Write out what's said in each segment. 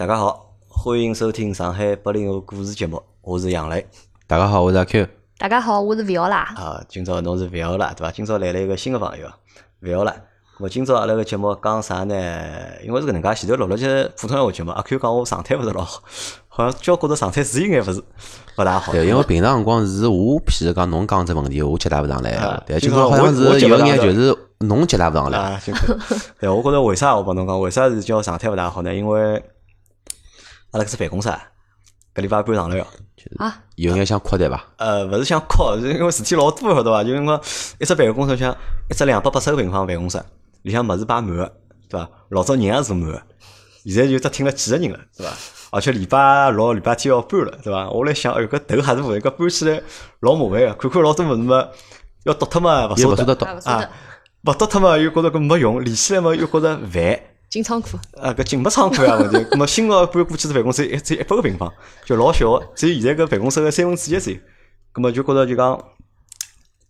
大家好，欢迎收听上海八零后故事节目，我是杨磊。大家好，我是阿 Q。大家好，我是 Viola。啊，今朝侬是 Viola 对伐？今朝来了一个新的朋友，Viola。我今朝阿拉个节目讲啥呢？因为是搿能介，前头录了些普通闲话节目，阿 Q 讲我状态勿是老好，好像交觉着状态是应该勿是勿大好。对，因为平常辰光是我，譬如讲侬讲只问题，我解答勿上来啊。对，今朝好像是有眼就是侬解答勿上来。啊，对，我觉着为啥我帮侬讲？为啥是叫状态勿大好呢？因为阿拉搿只办公室搿礼拜搬上来哟。啊，有眼想扩对伐？呃，勿是想扩，是因为事体老多，晓得伐？就因为一只办公室像一只两百八十个平方办公室，里向物事摆满个，对伐？老早人也是满个，现在就只停了几个人了，对伐？而且礼拜六、礼拜天要搬了，对伐？我来想，哎哟，搿头还是勿搿搬起来老麻烦个，看看老多物事嘛，要倒脱嘛，勿舍得也勿舍得倒。啊，勿倒脱嘛又觉着搿没用，连起来嘛又觉着烦。进仓库。啊，搿进没仓库呀 问题。咁么新个搬过去只办公室，一只一百个平方，就老小个，只有现在搿办公室个三分之一左右。咁么就觉着就讲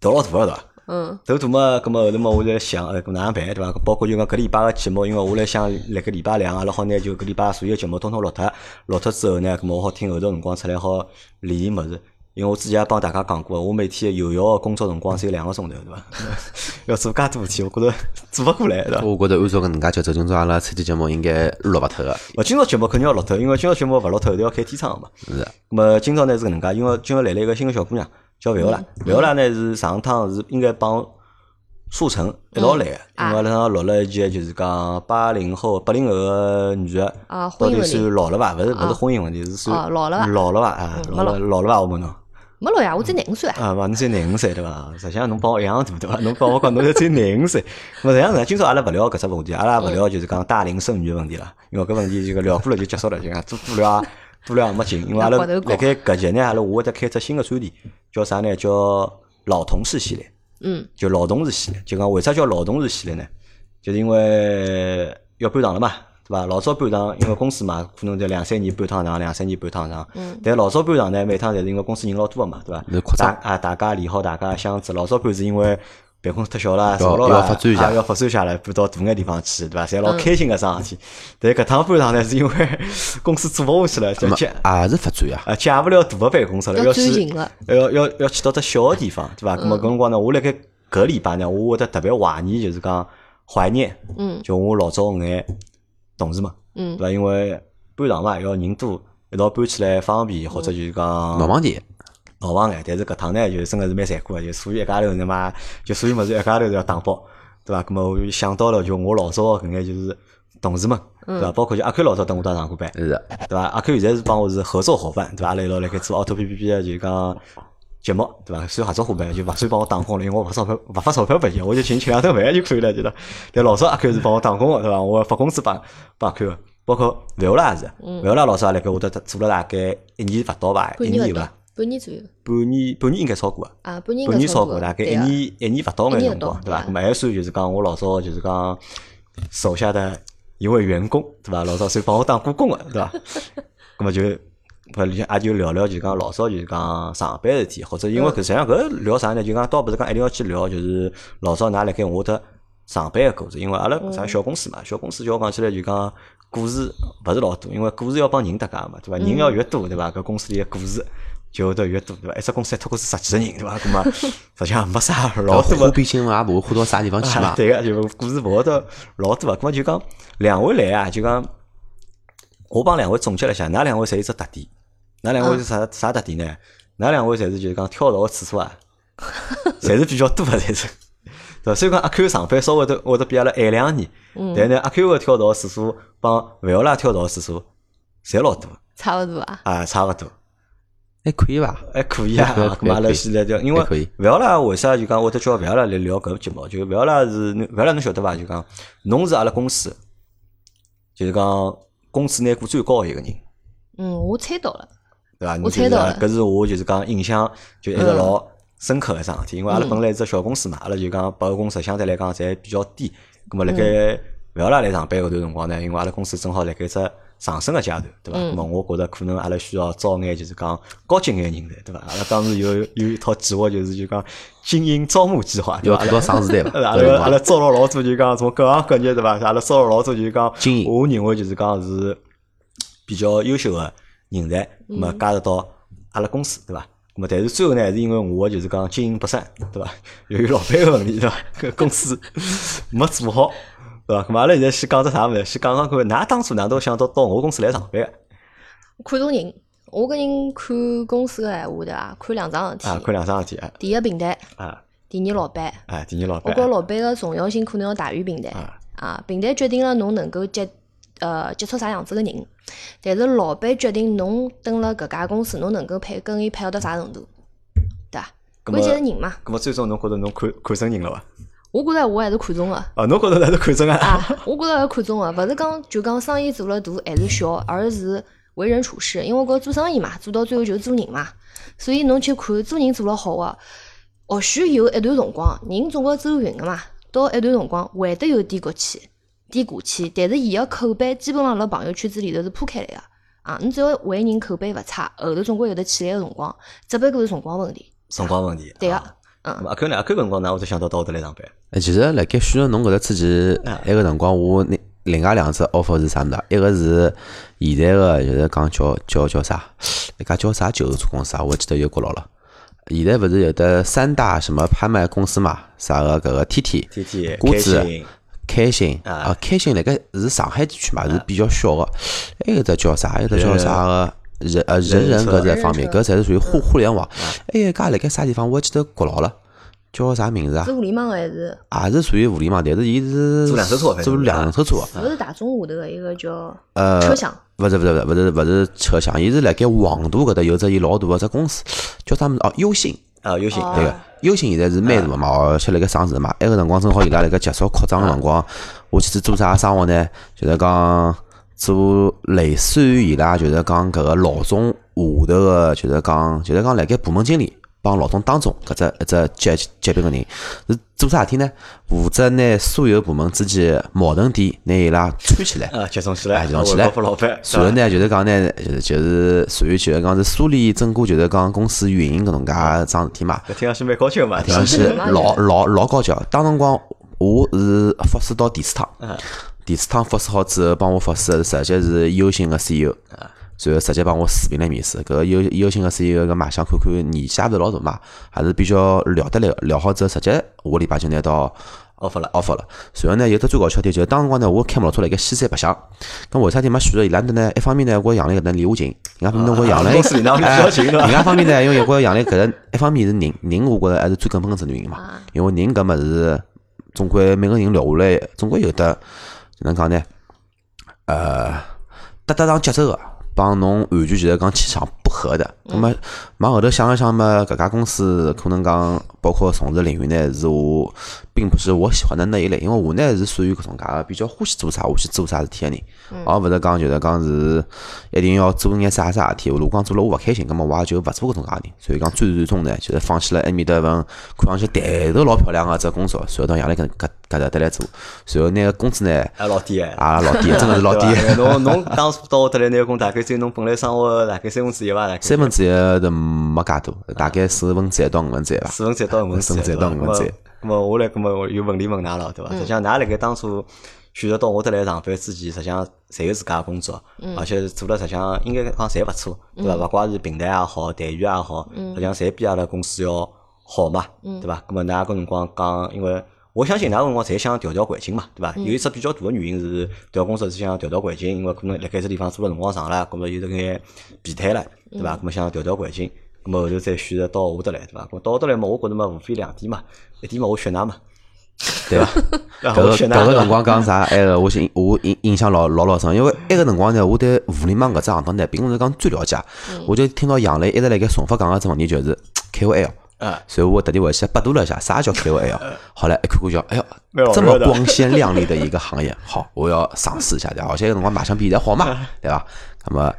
头老大个对伐？嗯。头大嘛，咁么后头嘛，我在想，呃，搿哪能办对伐？包括就讲搿礼拜个节目，因为我来想，辣搿礼拜两阿拉好拿就搿礼拜所有节目统统录脱，录脱之后呢，咁么我好听后头辰光出来好练练物事。因为我之前也帮大家讲过，我每天有效个工作辰光只有两个钟头，对伐？要做介多事体，我觉着做勿过来，对伐？我觉着按照搿能介节奏，今朝阿拉出期节目应该录勿脱个。勿，今朝节目肯定要录脱，因为今朝节目勿录脱，后头要开天窗个嘛。是。咁么今朝呢是搿能介，因为今朝来了一个新个小姑娘，叫万欧拉。万欧拉呢是上趟是应该帮舒晨一道来个，因为阿拉录了一集就是讲八零后、八零后个女个，到底婚姻问题算老了伐？勿是勿是婚姻问题，是算老了伐老了伐？啊，老了老了伐？我问侬。没老呀，我才廿五岁啊。啊，嘛，侬才廿五岁对伐？实际上侬帮我一样大对伐？侬帮我讲侬才才廿五岁，咾实际上呢，今朝阿拉勿聊搿只问题，阿拉勿聊就是讲大龄剩女个问题了，因为搿问题就聊过了就结束了，就讲多多聊多聊也没劲，因为阿拉辣盖搿集呢，阿拉 我会得开只新个专题，叫啥呢？叫老同事系列，嗯。就老同事系列，就讲为啥叫老同事系列呢？就是因为要搬场了嘛，对伐？老早搬厂，因为公司嘛，可能在两三年搬趟厂，两三年搬趟厂。嗯。但老早搬厂呢，每趟侪是因为公司人老多个嘛，对伐？是扩张大啊，大家理好大家箱子。老早搬是因为办公室太小了，要少了要发展一下啊要发展下来，搬到大眼地方去，对伐？侪老开心个桩事体。但搿趟搬厂呢，是因为 公司做勿下去了，就那么借也是发展呀。啊借勿了大个办公室了，要要去转型了要要要去到只小个地方，对伐？嗯咁么搿辰光呢，我辣盖搿礼拜呢，我会得特别怀念，就是讲怀念，嗯就我老早眼同事嘛，嗯对伐？因为搬场嘛，要人多，一道搬起来方便，或者就是讲闹忙点，闹忙眼。但是搿趟呢，就真个是蛮残酷个，就所有一家头他妈，就所有物事一家头都要打包，对伐？咁么我就想到了，就我老早搿眼就是同事们，对伐？包括就阿 Q 老早等我搭上过班，是的。对伐？阿 Q 现在是帮我是合作伙伴，对伐？阿拉一道辣盖做奥拓 P P P 个就是讲节目，对伐？算合作伙伴，就勿算帮我打工了，因为我勿发钞票，勿发钞票拨伊，我就请吃两顿饭就可以了，对伐？但老早阿 Q 是帮我打工个，对伐？我发工资帮帮阿 Q 个，包括万欧拉也是，万欧拉老早也辣盖我搭做了大概一年勿到吧，一年伐？，半年左右。半年半年应该超过个。啊，半年半年超过，过，大概一年一年勿到眼一年辰光，对伐？么还算就是讲我老早就是讲手下的一位员工，对伐？老早算帮我打过工个，对伐？咁么就搿里向也就聊聊，就是讲老早就是讲上班事体，或者因为搿实际上搿聊啥呢？就讲倒勿是讲一定要去聊，就是老早㑚辣盖我搭上班个故事，因为阿拉啥小公司嘛，小公司叫我讲起来就讲故事勿是老多，因为故事要帮人搭界嘛，对伐？人要越多，对伐？搿公司里个故事。就会得越多，对伐？一只公司一脱过是十几个人，对伐？咁么实际上没啥老多个花边新闻也勿会花到啥地方去嘛。啊对个，就故事勿会得老多个。咁么就讲两位来啊，就讲我帮两位总结了一下，哪两位侪有只特点？哪两位是啥啥特点呢？哪两位侪是就是讲跳槽个次数啊，侪是比较多个，侪是。对伐？虽然讲阿 Q 上班稍微都会得比阿拉晚两年，但呢阿 Q 个跳槽个次数帮万欧拉跳槽个次数侪老多差勿多啊。啊，差勿多。还可以伐？还可以啊，阿拉现在就因为勿要啦，为啥就讲会得叫勿要拉来聊搿个节目？就勿要啦是勿要啦，侬晓得伐？就讲侬是阿拉公司，就是讲工资拿过最高个一个人，嗯，我猜到了。对伐？我猜到了搿是我就是讲印象就一直老深刻个桩事体，因为阿拉本来是只小公司嘛，阿拉就讲百货公司相对来讲侪比较低，咁么辣盖勿要啦来上班搿段辰光呢，因为阿拉公司正好辣盖只上升个阶段，对伐？咁么我觉着可能阿拉需要招眼就是讲高级眼人才，对伐？阿拉当时有有一套计划，就是就讲精英招募计划，对伐？要做到上时代嘛 阿拉阿拉招了老多，就讲从各行各业，对伐？阿拉招了老多，就是讲精英我认为就是讲是比较优秀个人才，咁么加入到阿拉公司，对伐？咁么但是最后呢，还是因为我就是讲经营不善，对伐？由于老板个问题，对伐？搿 公司没做好，对伐？咁么阿拉现在先讲只啥物事？先讲讲看，㑚当初哪能想到到我公司来上班个？看中人，我个人看公司个闲话对伐？看两桩事体啊，看两桩事体啊，第一平台，啊，第二老板。哎，第二老板我觉，老板个重要性可能要大于平台啊啊，平台决定了侬能够接呃接触啥样子个人，但是老板决定侬蹲辣搿家公司，侬能够配跟伊配合到啥程度，对伐？关键是人嘛，咁么最终侬觉着侬看看中人了伐？我觉着我还是看中个。啊，侬觉着还是看中啊？啊，我觉着要看中个，勿是讲就讲生意做了大还是小，而是为人处事。因为我觉着做生意嘛，做到最后就是做人嘛，所以侬去看做人做了好个，或许有一段辰光，人总归走运个嘛，到一段辰光会得有低谷期、低谷期，但是伊个口碑基本上辣朋友圈子里头是铺开来个。啊，侬只要为人口碑勿差，后头总归有得起来个辰光，只不过是辰光问题。辰光问题。对个、啊咁么阿 Q 呢？阿 Q 辰光哪会得想到到搿搭来上班？呃其实辣盖选择侬搿搭之前，埃个辰光我另另外两只 offer 是啥物事？一个是现在个就是讲叫叫叫啥？一家叫啥旧车公司啊？我记得有国老了。现在勿是有的三大什么拍卖公司嘛？啥个搿个 T T、天天估值开心啊啊，开心辣盖是上海地区嘛，是比较小个。还有一只叫啥？还有一只叫啥个？人呃人人搿只方面，搿侪是属于互互联网。还有一家辣盖啥地方？我记得国老了，叫啥名字啊是？互联网还是也是属于互联网，但是伊是做两手车做两手车。勿是大众下头个一个叫呃车享？勿是勿是勿是勿是车享，伊是辣盖黄渡搿搭有只伊老大个只公司，叫啥物事哦？优信。啊，有心哦对个，优信现在是蛮大个嘛，而且辣盖上市嘛。埃个辰光正好伊拉辣盖急速扩张个辰光，我去是做啥生活呢？就是讲做类似于伊拉就是讲搿个老总下头个，就是讲就是讲辣盖部门经理帮老总当中搿只一只级级别个人。是做啥事体呢？负责拿所有部门之间的矛盾点拿伊拉串起来。啊，集中起来，哎集中起来。汇报给老板，然后呢，就是讲呢，就是就是属于就是讲是梳理整个就是讲公司运营搿能介桩事体嘛。搿听上去蛮高级个嘛，听上去老老老高级。当辰光我是复试到第四趟，第四趟复试好之后，帮我复试的直接是优信个 CEO，然后直接帮我视频来面试。搿个优优信个 CEO 搿卖相看看年纪也勿是老大嘛，还是比较聊得来个。聊好之后，直接下个礼拜就拿到 offer 了，offer 了。然后呢，有只最搞笑点就是当辰光呢，我开摩托车辣盖西山白相，咁为啥体没选择伊拉搭呢？一方面呢，我杨澜搿搭离我近；，另外一方面，我杨澜公司离㑚屋里比较近对伐哎另外一方面呢，因为我杨澜搿搭一方面是人，人我觉着还是最根本个原因嘛。啊因为人搿物事，总归每个人聊下来，总归有得哪能讲呢？呃，搭得上节奏个，帮侬完全就是讲气场不合的。那么往后头想了想嘛，搿家公司可能讲，包括从事领域呢，是我并不是我喜欢的那一类，因为我呢是属于搿种介个比较欢喜做啥，我去做啥事体个人，而勿是讲就是讲是一定要做眼啥啥事体。如果讲做了我勿开心，葛末我也就勿做搿种介个人。所以讲最最终呢，就是放弃了埃面搭份看上去抬头老漂亮个只工作，然后到杨澜搿搿搿搭搭来做，然后拿个工资呢，还老低哎，啊老低，真个是老低。侬侬当初到我搭来拿个工，大概只有侬本来生活大概三分之一伐？大概三分之一都没介多，大概四分之一到五分之一伐。四分之一到五分之一，四分之一到五分之一对伐咁么我来，咁么有问题问㑚了，对伐？实际上，㑚辣盖当初选择到我搭来上班之前，实际上侪有自家个工作，而且做了实际上应该讲侪勿错，对伐？勿怪是平台也好，待遇也好，实际上侪比阿拉公司要好嘛，对伐？咁么㑚搿辰光讲，因为我相信㑚搿辰光侪想调调环境嘛，对伐？有一只比较大个原因是调工作是想调调环境，因为可能辣盖这地方做了辰光长了，咁么有得眼疲态了，对伐？咁么想调调环境。咁么后头再选择到我搭来，对伐？咁到我搭来嘛，我觉着嘛，无非两点嘛，一点嘛，我选㑚嘛，对伐？然搿个搿个辰光讲啥？埃个我印我印印象老老老深，因为埃个辰光呢，我对互联网搿只行当呢，并勿是讲最了解。我就听到杨磊一直辣盖重复讲个只问题，就是 KOL。啊，所以我特地回去百度了一下，啥叫 KOL？好来一看看叫，哎蛮好哟，这么光鲜亮丽的一个行业，好，我要尝试一下的。而且个辰光卖相比现在好嘛，对伐？那么，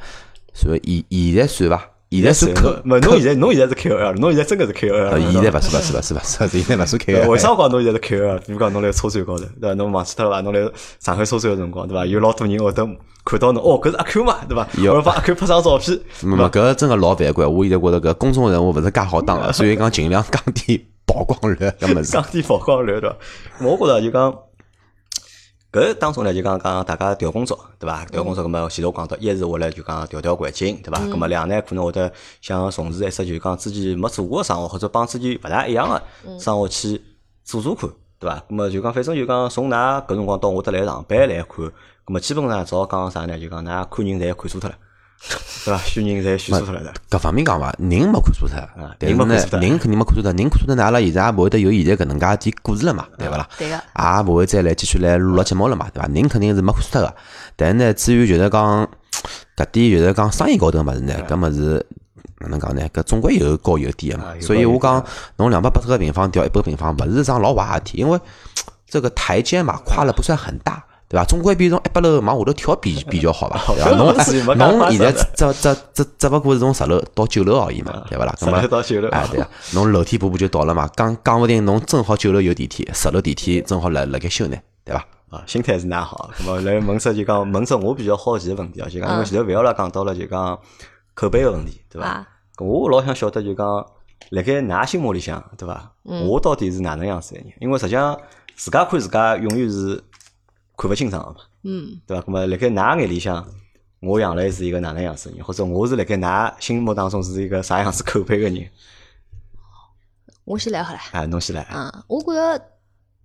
所以现现在算伐？现在是可没侬现在侬现在是 KOL，侬现在真个是 KOL 呃，了。现在勿是勿是勿是勿是，现在勿算对 KOL。为啥讲侬现在是 KOL？比如讲侬来车展高头，对伐？侬忘记脱了伐？侬来上海车展个辰光，对伐？有老多人会得看到侬，哦，搿是阿 Q 嘛，对伐？有或者帮阿 Q 拍张照片，没没，搿真个老反感。我现在觉着搿公众人物勿是介好当个，所以讲尽量降低曝光率搿物事。降低曝光率，对伐？我觉着就讲，搿当中呢，就讲讲大家调工作，对伐？调工作，葛末前头讲到，一是为了就讲调调环境，对伐？葛末两呢，可能会得想从事一只就讲之前没做过个生活，或者帮之前勿大一样个生活去做做看，对伐？葛末就讲反正就讲从㑚搿辰光到我得来上班来看，葛末基本上只好讲啥呢？就讲㑚看人侪看错脱了，对伐？选人侪选错脱了的。搿方面讲伐，人没看错脱，但是呢人没看错，脱人肯定没看错脱，人看错脱，呢，阿拉现在也勿会得有现在搿能介点故事了嘛，对勿啦？对个，也勿会再来继续来录了节目了嘛，对伐？人肯定是没看错脱个，但是呢，至于就是讲搿点就是讲生意高头个物事呢，搿物事哪能讲呢？搿总归有高有低个嘛所以我讲侬两百八十个平方调一百平方，勿是桩老坏个事体，因为这个台阶嘛跨了不算很大。对伐？总归比从一百楼往下头跳比 比较好吧？对伐？侬侬现在只只只只不过是从十楼到九楼而已嘛，对勿啦？十楼到九楼哎，对啊，侬楼梯步步就到了嘛。讲讲勿定侬正好九楼有电梯，十楼电梯正好辣辣盖修呢，对伐？啊，心态是哪好？那么来问只就讲问只我比较好奇个问题啊，就讲因为前头勿要拉讲到了就讲口碑个问题，对伐啊？我老想晓得就讲，辣盖㑚心目里向，对伐？我到底是哪能样子个人？因为实际上自家看自家永远是看勿清爽个嘛，嗯，对伐？那么辣盖㑚眼里向，我杨磊是一个哪能样子个人，或者我是辣盖㑚心目当中是一个啥样子口碑个人？我先来好了。啊，侬先来。啊，我觉着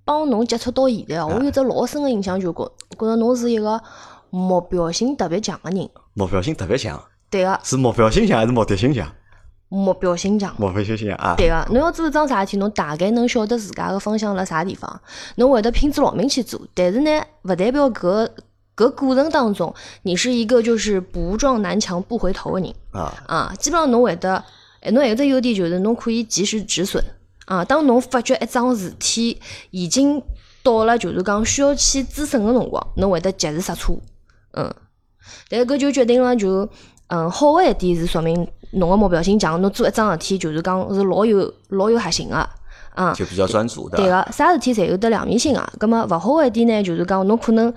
帮侬接触到现在哦，我有只老深个印象，就觉觉着侬是一个目标性特别强个人。目标性特别强，对个，是目标性强还是目的性强？目标性强。目标性强啊！对个，侬要做一桩啥事体，侬大概能晓得自家个方向辣啥地方，侬会得拼足老命去做。但是呢，勿代表搿搿过程当中，你是一个就是不撞南墙不回头个人。啊，啊，基本上侬会得，哎，侬还有只优点就是侬可以及时止损啊。当侬发觉一桩事体已经到了就是讲需要去止损个辰光，侬会得及时刹车，嗯。但是搿就决定了就，嗯，好个一点是说明侬个目标性强，侬做一桩事体就是讲是老有老有核心个，嗯。就比较专注，对？个，啥事体侪有得两面性个。葛么勿好个一点呢，就是讲侬可能，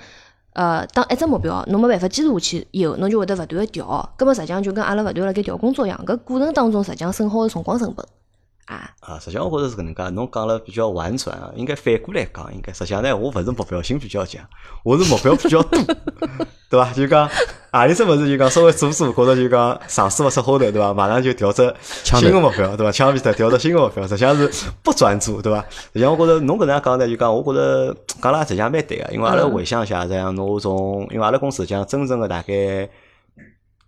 呃，当一只目标侬没办法坚持下去以后，侬就会得勿断个调。葛么实际上就跟阿拉勿断辣盖调工作一样，搿过程当中实际上损耗个辰光成本啊。啊，实际上我觉着是搿能介，侬讲了比较婉转啊，应该反过来讲，应该实际上呢，我勿是目标性比较强，我是目标比较多，对伐？就讲啊里只物事就讲稍微做做，觉着就讲尝试勿出花头，对伐？马上就调只枪头新个目标，对伐？枪毙脱调只新个目标，实际上是不专注，对伐？实际上我觉着侬搿能介讲呢，就讲我觉着讲了实际上蛮对个，因为阿拉回想一下，实际上侬从因为阿拉公司实际上真正个大概。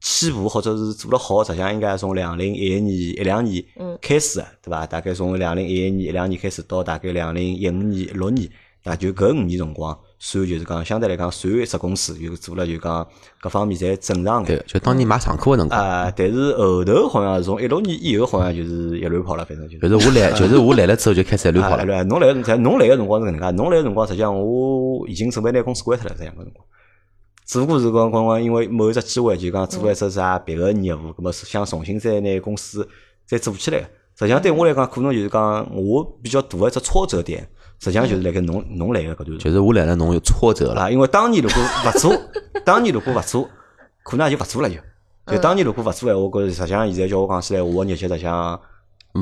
起步或者是做了好，实际上应该从两零一一年一两年嗯开始的，对伐？大概从两零一一年一两年开始到大概两零一五年六年，那，就搿五年辰光，算就是讲相对来讲算一只公司，就做了就讲各方面侪正常对。，就当年买上课个辰光，啊，但是后头好像是从一六年以后，好像就是一乱跑了，反正就是。就是 我来，就是我来了之后就开始一乱跑了。啊乱侬来个在侬来个辰光是搿能介，侬来个辰光实际上我已经准备拿公司关脱了，实际上搿辰光。只不过是讲光光因为某一只机会，就讲做了一只啥别个业务，葛么是想重新再拿公司再做起来。实际上对我来讲，可能就是讲我比较大的一只挫折点，实际上就是辣盖侬侬来个搿段辰就是我来了，侬有挫折了，啊，因为当年如果勿做，当年如果勿做，可能也就勿做了就。就当年如果勿做闲话，我觉着实际上现在叫我讲起来，我个日脚实际上。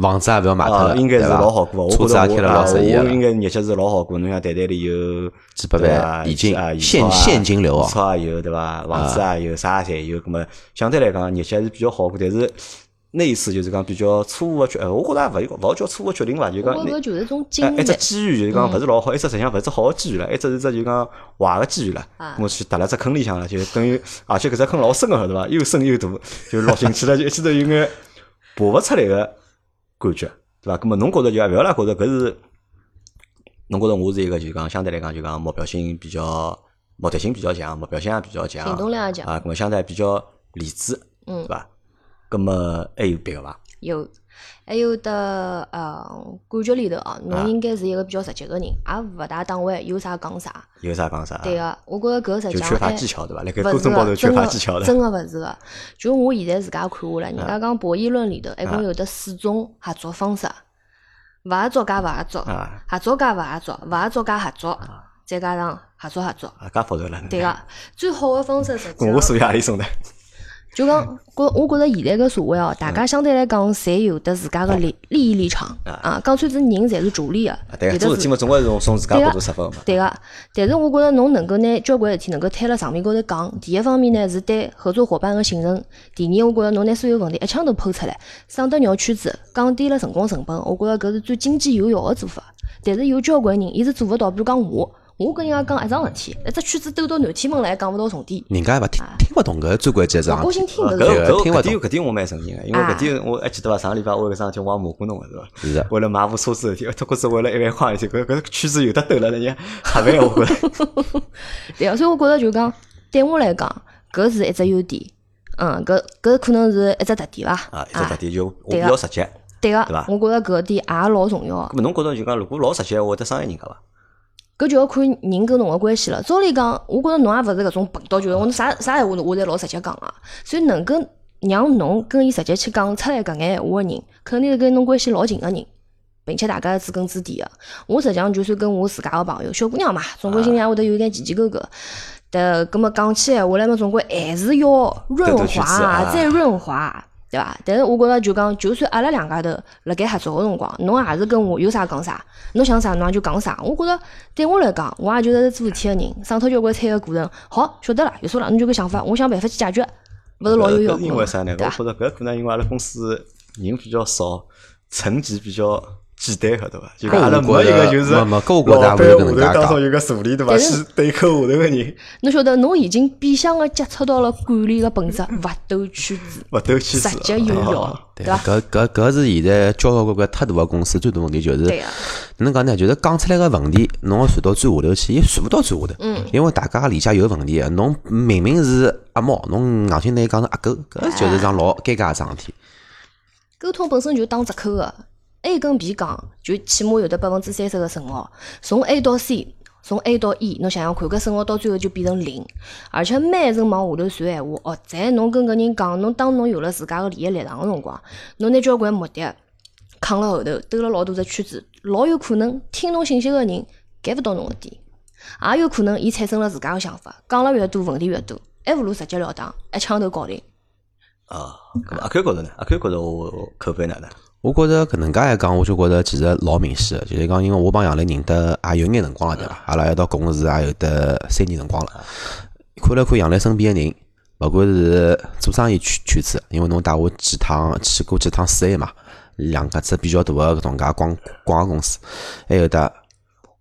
房子也勿要买脱啊，了，应该是老好过。我车子觉得我也开了老适意了啊我应。该日脚是老好过。侬像袋袋里有几百万已经伐啊现现金流啊现钞也有对伐？房子也有，啥侪有。咁么相对来讲，日脚还是比较好过。但是那一次就是讲比较错误个决，呃我觉着也勿勿好叫错误决定伐，就讲那我觉搿就是一种经哎，一只。机遇就是讲勿是老好，一只实际上勿是好个机遇了，一只是只就讲坏个机遇了啊。我去踏了只坑里向了，就等于而且搿只坑老深个对伐？又深又大，就落进去了，就一记头有眼爬勿出来个感觉，对伐？葛末侬觉着就勿要啦，觉着搿是侬觉着我是一个就讲相对来讲就讲目标性比较目的性比较强，目标性也比较强，行动力也强啊，葛末相对比较理智，嗯对伐？葛末还有别个伐？有，还有的呃，感觉里头啊，啊侬应该是一个比较直接个人，也勿大当歪，有啥讲啥。有啥讲啥？对个，我觉着搿实际上缺乏技巧对伐？辣盖勿是过程高头缺乏技巧的。真个勿是个。就我现在自家看下来，人家讲博弈论里头一啊共有得四种合作方式：勿合作加勿合作，啊合作加勿合作，勿合作加合作，再加上合作合作。啊，介复杂了。对个，最好个方式实际上我属于阿里种的？就讲，觉我觉着现在个社会哦，大家相对来讲，侪有得自家个利利益立场啊。讲穿子人侪是逐利个，啊对个，做事体嘛，总归是从从自家角度出发个嘛。对个，但是我觉着侬能够拿交关事体能够摊辣上面高头讲，第一方面呢是对合作伙伴个信任，第二我觉着侬拿所有问题一枪头抛出来，省得绕圈子，降低了辰光成本，我觉着搿是最经济有效个做法。但是有交关人伊是做勿到，比如讲我，我跟人家讲一桩事体，一只圈子兜到南天门来讲勿到重点，人家也勿听听勿懂搿最关键一桩高事体。啊，兴听搿是。搿搿听勿懂搿点搿点我蛮承认个，因为搿点我还记得伐？上个礼拜我有桩事体我也骂过侬个是伐？是的为了买部车子的事体，脱裤子为了一万块事体，搿搿圈子有得兜了，人家瞎烦我觉着。对啊，所以我觉着就讲，对我来讲，搿是一只优点。嗯，搿搿可能是一只特点伐？啊，一只特点就我比较直接。对个对伐，我觉着搿点也老重要个。咁么侬觉着就讲，如果老直接，会得伤害人家伐？搿就要看人跟侬个关系了。照理讲，我觉着侬也勿是搿种笨到就是我啥啥闲话我侪老直接讲啊。所以能够让侬跟伊直接去讲出来搿眼闲话个人，肯定是跟侬关系老近个人，并且大家是知根知底个。我实际上就算跟我自家个朋友，小姑娘嘛，总归心里也会得有一眼奇奇勾勾。但搿么讲起闲话来嘛，总归还是要润滑再润滑。对伐？但是我觉着就讲，就算阿拉两家头辣盖合作个辰光，侬也是跟我有啥讲啥，侬想啥侬也就讲啥。我觉着对我来讲，我也就是做事体个人，上头交关猜个过程。好，晓得了，有数了，侬就搿想法，我想办法去解决，勿是老有效搿果嘛因为啥呢？我觉着搿可能因为阿拉公司人比较少，层级比较简单，晓得伐？就讲阿拉没一个就是没没搿我觉着老板也勿是搿能介讲下头当中有个助理对伐？但是去对口下头个人，侬晓得，侬已经变相个接触到了管理个本质，勿兜圈子，勿斗气直接有效啊，对伐？搿搿搿是现在交交关关太大个公司最大问题，就是对个，哪能讲呢？就是讲出来个问题，侬要传到最下头去，伊传勿到最下头。嗯。因为大家理解有问题，侬明明是阿猫，侬硬性拿伊讲成阿狗，搿就是桩老尴尬个桩事体。沟通本身就打折扣个，A 跟 B 讲，就起码有得百分之三十个损耗。从 A 到 C，从 A 到 E，侬想想看，搿损耗到最后就变成零。而且每层往下头算闲话，哦，在侬跟搿人讲，侬当侬有了自家个利益立场个辰光，侬拿交关目的扛辣后头，兜了老多只圈子，老有可能听侬信息个人 get 勿到侬个点，也有可能伊产生了自家个想法，讲了越多，问题越多，还勿如直截了当，一枪头搞定。啊。搿么阿 Q 觉着呢？阿 Q 觉着我口碑哪能？我觉着搿能介一讲，我就觉着其实老明显个，就是讲，因为我帮杨磊认得也有眼辰光了，对伐？阿拉一道共事也有得三年辰光了。看了看杨磊身边个人，勿管是做生意圈圈子，因为侬带我几趟去过几趟四 A 嘛，两家只比较大个搿种介广广告公司，还有得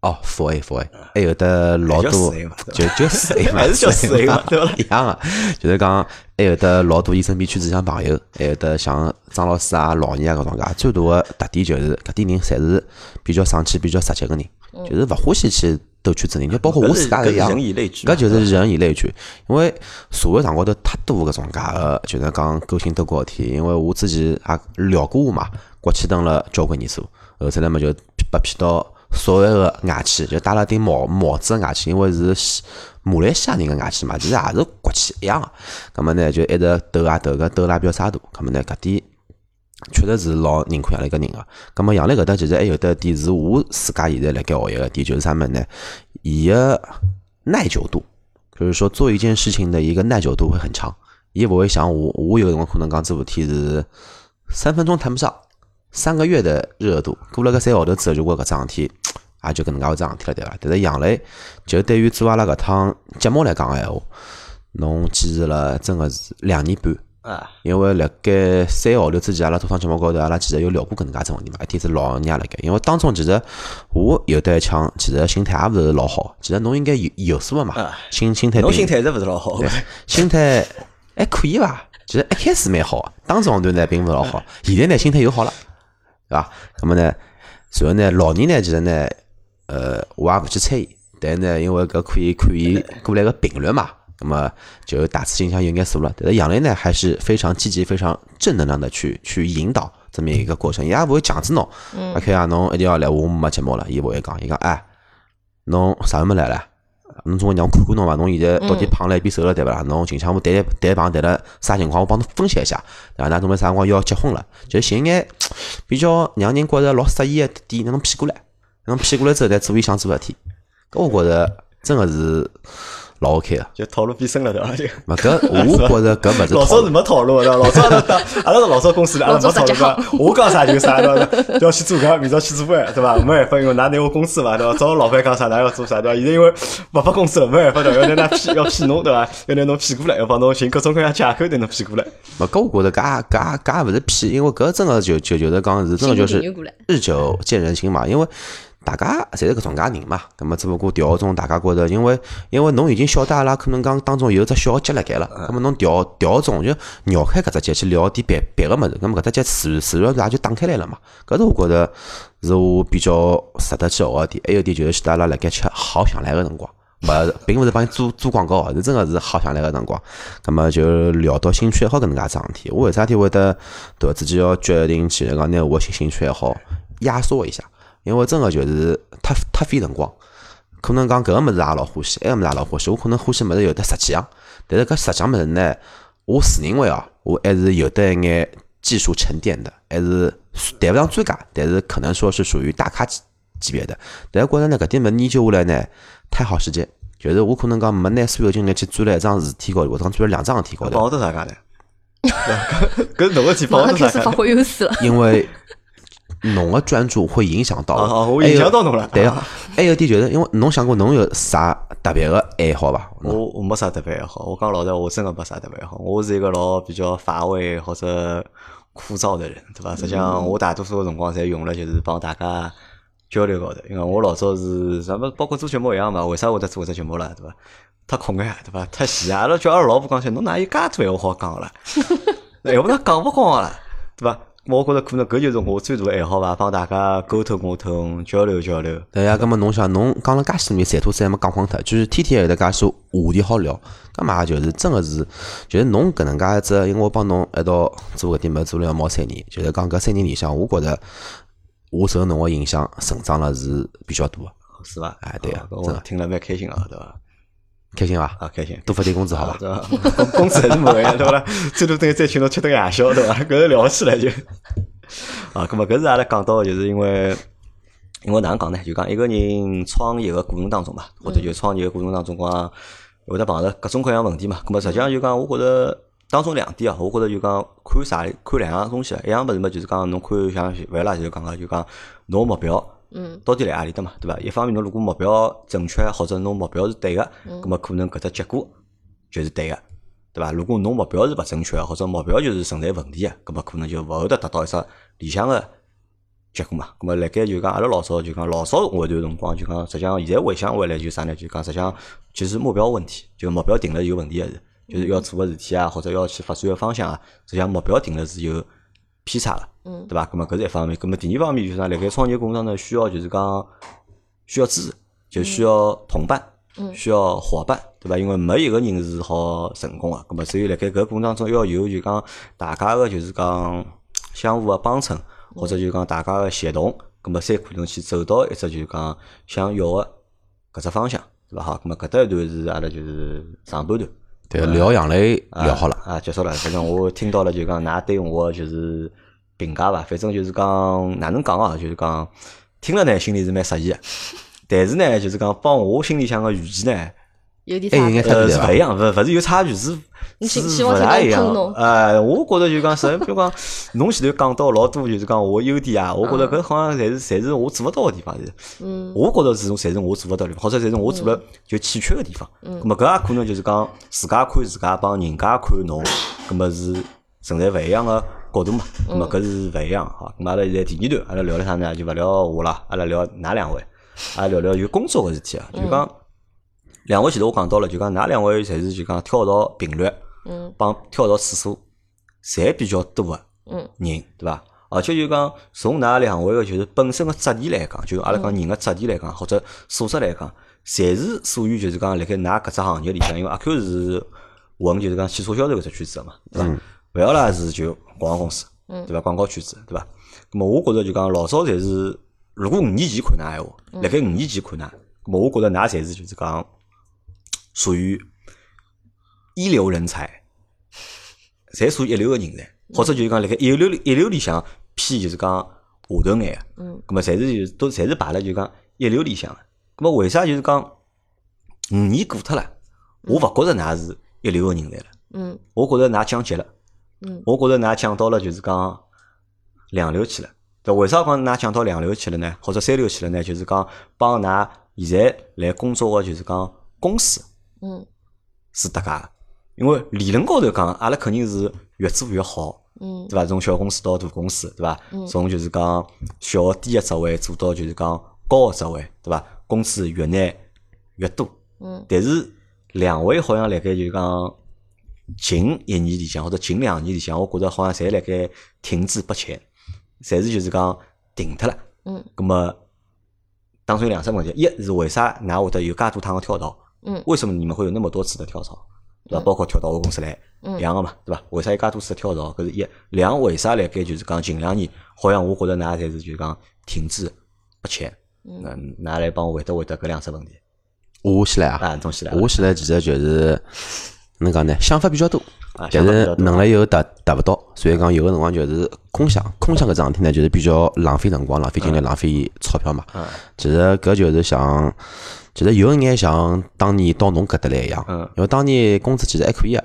哦富 A 富 A，还有得老叫多就就四 A 嘛，还是叫四 A 嘛对伐 一样个，就是讲还有得老多伊身边圈子像朋友，还有得像张老师啊、老倪啊搿种介，最大个特点就是搿点人侪是比较上气、比较实际个人，就是勿欢喜去兜圈子人，就包括我自家一样。人以类聚嘛，搿就是人以类聚，因为社会上高头太多搿种介个，就是讲勾心斗角事体。因为我之前也聊过我嘛，国企蹲了交关年数，后头来嘛就被骗到所谓个外企，就戴了顶帽帽子个外企，因为是马来西亚人个外企嘛，其实也是国企一样个。葛么呢，就一直斗啊斗，搿斗了也比较差大。葛么呢，搿点确实是老认可杨磊搿人个。葛么杨磊搿搭其实还有得点是我自家现在辣盖学习个点，就是啥物事呢？伊个耐久度，就是说做一件事情的一个耐久度会很长。伊勿会像我，我有辰光可能讲做事体是三分钟谈不上，三个月的热度，过了个三个号头之后，就觉搿桩事体也 就搿能介回桩事体了，对伐？但是杨磊就对于做阿拉搿趟节目来讲个闲话，侬坚持了真个是两年半。啊，因为辣盖三个号头之前，阿拉做趟节目高头，阿拉其实有聊过搿能介只问题嘛。一天是老人家辣盖，因为当中其实我有得一腔，其实心态也勿是老好。其实侬应该有有数个嘛啊，心心态平侬心态一直勿是老好，心态还可以伐？其实一开始蛮好的，当中段呢并勿老好，现在呢心态又好了，对伐？那么呢，随后呢，老年呢其实呢，呃，我也勿去猜伊，但是呢，因为搿可以看伊过来个频率嘛，那么就大致印象有眼数了。但是杨澜呢还是非常积极、非常正能量的去去引导这么一个过程，伊也勿会强制侬，阿开啊，侬一定要来，我没节目了，伊勿会讲，伊讲哎，侬啥时候没来了？侬总归让我看看侬伐？侬现在到底胖了一边瘦了对伐啦？侬近腔我谈谈胖谈了啥情况？我帮侬分析一下，对伐？那准备啥辰光要结婚了？就寻眼比较让人觉着老适意个点，让侬骗过来，让侬骗过来之后再做伊想做个事体。搿我觉着真个是老 OK 个。就套路变深了对伐？就嘛，搿我觉着搿勿是 老早是，没套路的，老早阿拉 阿拉是老早公司的，阿拉没套路的。我讲啥就啥，对伐？要去做搿，明朝去做饭，对伐？没办法，因为㑚拿我工资嘛，对伐？找老板讲啥，㑚要做啥，对伐？现在因为勿发工资了，没办法的？要拿㑚批，要批侬，对伐？要拿侬批过来，要帮侬寻各种各样借口拿侬批过来。勿，搿我觉着搿也搿也搿也勿是骗，因为搿真个就就就是讲是真个就是日久见人心嘛，因为。大家侪是搿种介人嘛，葛末只不过调种大家觉着，因为因为侬已经晓得阿拉可能讲当中有只小节辣盖了，葛末侬调调种就绕开搿只节去聊点别别个物事，葛末搿只节自自然也就打开来了嘛。搿是我觉着是我比较值得去学个点，还有一点就是阿拉辣盖吃好想来个辰光。勿，并勿是帮伊做做广告哦，是真个是好想来个辰光。葛末就聊到兴趣爱好搿能介桩事体，我为啥体会得对自己要决定起来讲拿我兴兴趣爱好压缩一下？因为真个就是太太费辰光。可能讲搿个物事也老欢喜，埃个物事也老欢喜。我可能欢喜物事有得十几样，但是搿十几样物事呢，我自认为哦，我还是有得一眼技术沉淀的，还是谈勿上专家，但是可能说是属于大咖级级别的。但是觉着呢，搿点物事研究下来呢，太耗时间。就是我可能讲没拿所有精力去钻辣一桩事体高头，或者讲钻辣两桩事体高头，帮我得啥讲呢？搿是侬个事体，帮马？上开始发挥优势了。因为侬个专注会影响到我影响到侬了。对个啊，还有点就是，因为侬想过侬有啥特别个爱好伐？我我没啥特别爱好，我讲老实话，我真个没啥特别爱好。我是一个老比较乏味或者枯燥的人，对伐？实际上，我大多数个辰光侪用了就是帮大家交流高头，因为我老早是什么，包括做节目一样嘛。为啥会得做搿只节目了，对伐？太空个呀，对伐？太闲啊！阿拉叫阿拉老婆讲起，侬哪有介多闲话好讲个啦？闲话哪讲勿光个啦，对伐？我觉着可能搿就是我最大的爱好伐，帮大家沟通沟通，交流交流。对呀，搿么侬想，侬讲了介许多年，三拖三没讲光脱，就是天天有得介许多话题好聊，葛末也就是真个是，就是侬搿能介一只，因为我帮侬一道做搿点物事做了要毛三年，就是讲搿三年里向，我觉着我受侬个影响成长了是比较大个，是伐？哎对啊哦搿真听了蛮开心个，对伐？开心伐？啊，开心。多发点工资好啊，伐？对伐？工工资还是没个呀，对伐啦？最多等于再请侬吃顿夜宵，对伐？搿是了不起来就。啊，搿么搿是阿拉讲到，就是因为，因为哪能讲呢？就讲一个人创业个过程当中嘛，或者就创业个过程当中讲，会得碰着各种各样问题嘛。葛末实际上就讲，我觉着当中两点啊，我觉着就讲看啥看两样东西啊。一样物事嘛，就是讲侬看像勿啦，就是讲个就讲侬目标。嗯，到底辣何里搭嘛，对伐？一方面侬如果目标正确，或者侬目标是对个，葛末可能搿只结果就是对个，对伐？如果侬目标是勿正确，或者目标就是存在问题个，葛末可能就勿会得达到一只理想个结果嘛。葛末辣盖就讲阿拉老早就讲老早我一段辰光就讲，实际上现在回想回来就啥呢？就讲实际上其实目标问题，就目标定了有问题个是，就是要做个事体啊，或者要去发展个方向啊，实际上目标定了是有偏差个。嗯对伐？咁么搿是一方面，咁么第二方面就是讲？辣盖创业过程当中需要就是讲需要支持，就需要同伴，嗯需要伙伴，对伐？因为没一个人是好成功个，咁么所以辣盖搿个过程当中要有就讲大家个就是讲相互个帮衬，或者就讲大家个协同，咁么才可能去走到一只就是讲想要个搿只方向，对伐？好，咁么搿搭一段是阿拉就是上半段。对，聊杨磊聊好了，啊，结束了。反正我听到了，就讲㑚对我就是评价伐，反正就是讲哪能讲啊，就是讲听了呢，心里是蛮适意个，但是呢，就是讲帮我心里向个预期呢，有点差是勿一样，勿勿是有差距，是是勿大一样。呃，我觉着就讲，实比如讲，侬前头讲到老多，就是讲我优点啊，我觉着搿好像侪是侪是我做勿到个地方，是。嗯。我觉着是侪是我做勿到的地方，或者侪是我做了就欠缺个地方。咁么搿也可能就是讲自家看自家帮人家看侬，咁么是存在勿一样个角度嘛。咁么搿是勿一样哈。咁阿拉现在第二段，阿拉聊了啥呢？就勿聊我了，阿拉聊㑚两位，阿拉聊聊就工作个事体啊。就讲两位前头我讲到了，就讲㑚两位侪是就讲跳槽频率嗯帮跳槽次数侪比较多个。嗯人，对伐？而且就讲从㑚两位个就是本身个质地来讲，就阿拉讲人个质地来讲，或者素质来讲，侪是属于就是讲辣盖㑚搿只行业里向，因为阿 Q 是混就是讲汽车销售搿只圈子个嘛，对伐？勿要啦是就广告公司，对伐？广告圈子，对伐？那么我觉着就讲老早侪是，如果五年前看㑚闲话，辣盖五年前看㑚，那么我觉着㑚侪是就是讲属于一流人才。侪属于一流个人才，或者就是讲辣盖一流一流里向偏就是讲下头眼个，嗯那么侪是就都侪是排了就讲一流里向个。咁么为啥就是讲五年过脱了，我勿觉着㑚是一流个人才了，嗯我觉着㑚降级了，嗯我觉着㑚讲到了就是讲两流去了。对，为啥讲㑚讲到两流去了呢？或者三流去了呢？就是讲帮㑚现在来工作个就是讲公司嗯是搭界个，因为理论高头讲，阿拉肯定是越做越好，嗯对伐？从小公司到大公司，对伐？从就是讲小个低个职位做到就是讲高个职位，对伐？工资越拿越多。嗯但是两位好像辣盖就是讲近一年里向或者近两年里向，我觉着好像侪辣盖停滞不前，侪是就是讲停脱了。嗯咁么当中有两只问题，一是为啥㑚会得有介多趟个跳槽？嗯为什么你们会有那么多次的跳槽？对伐？包括跳到我公司来，嗯两个嘛，对伐？为啥有介多次的跳槽？搿是一。两为啥辣盖就是讲近两年，好像我觉着㑚侪是就是讲停滞不前。嗯，㑚来帮我回答回答搿两只问题。我先来啊，啊，东西来，我先来其实就是哪能讲呢？想法比较多，啊，但是能力又达达勿到，所以讲有个辰光就是空想，空想搿桩事体呢，就是比较浪费辰光、浪费精力、浪费钞票嘛。嗯其实搿就是像，其实有一眼像当年到侬搿搭来一样，嗯因为当年工资其实还可以个，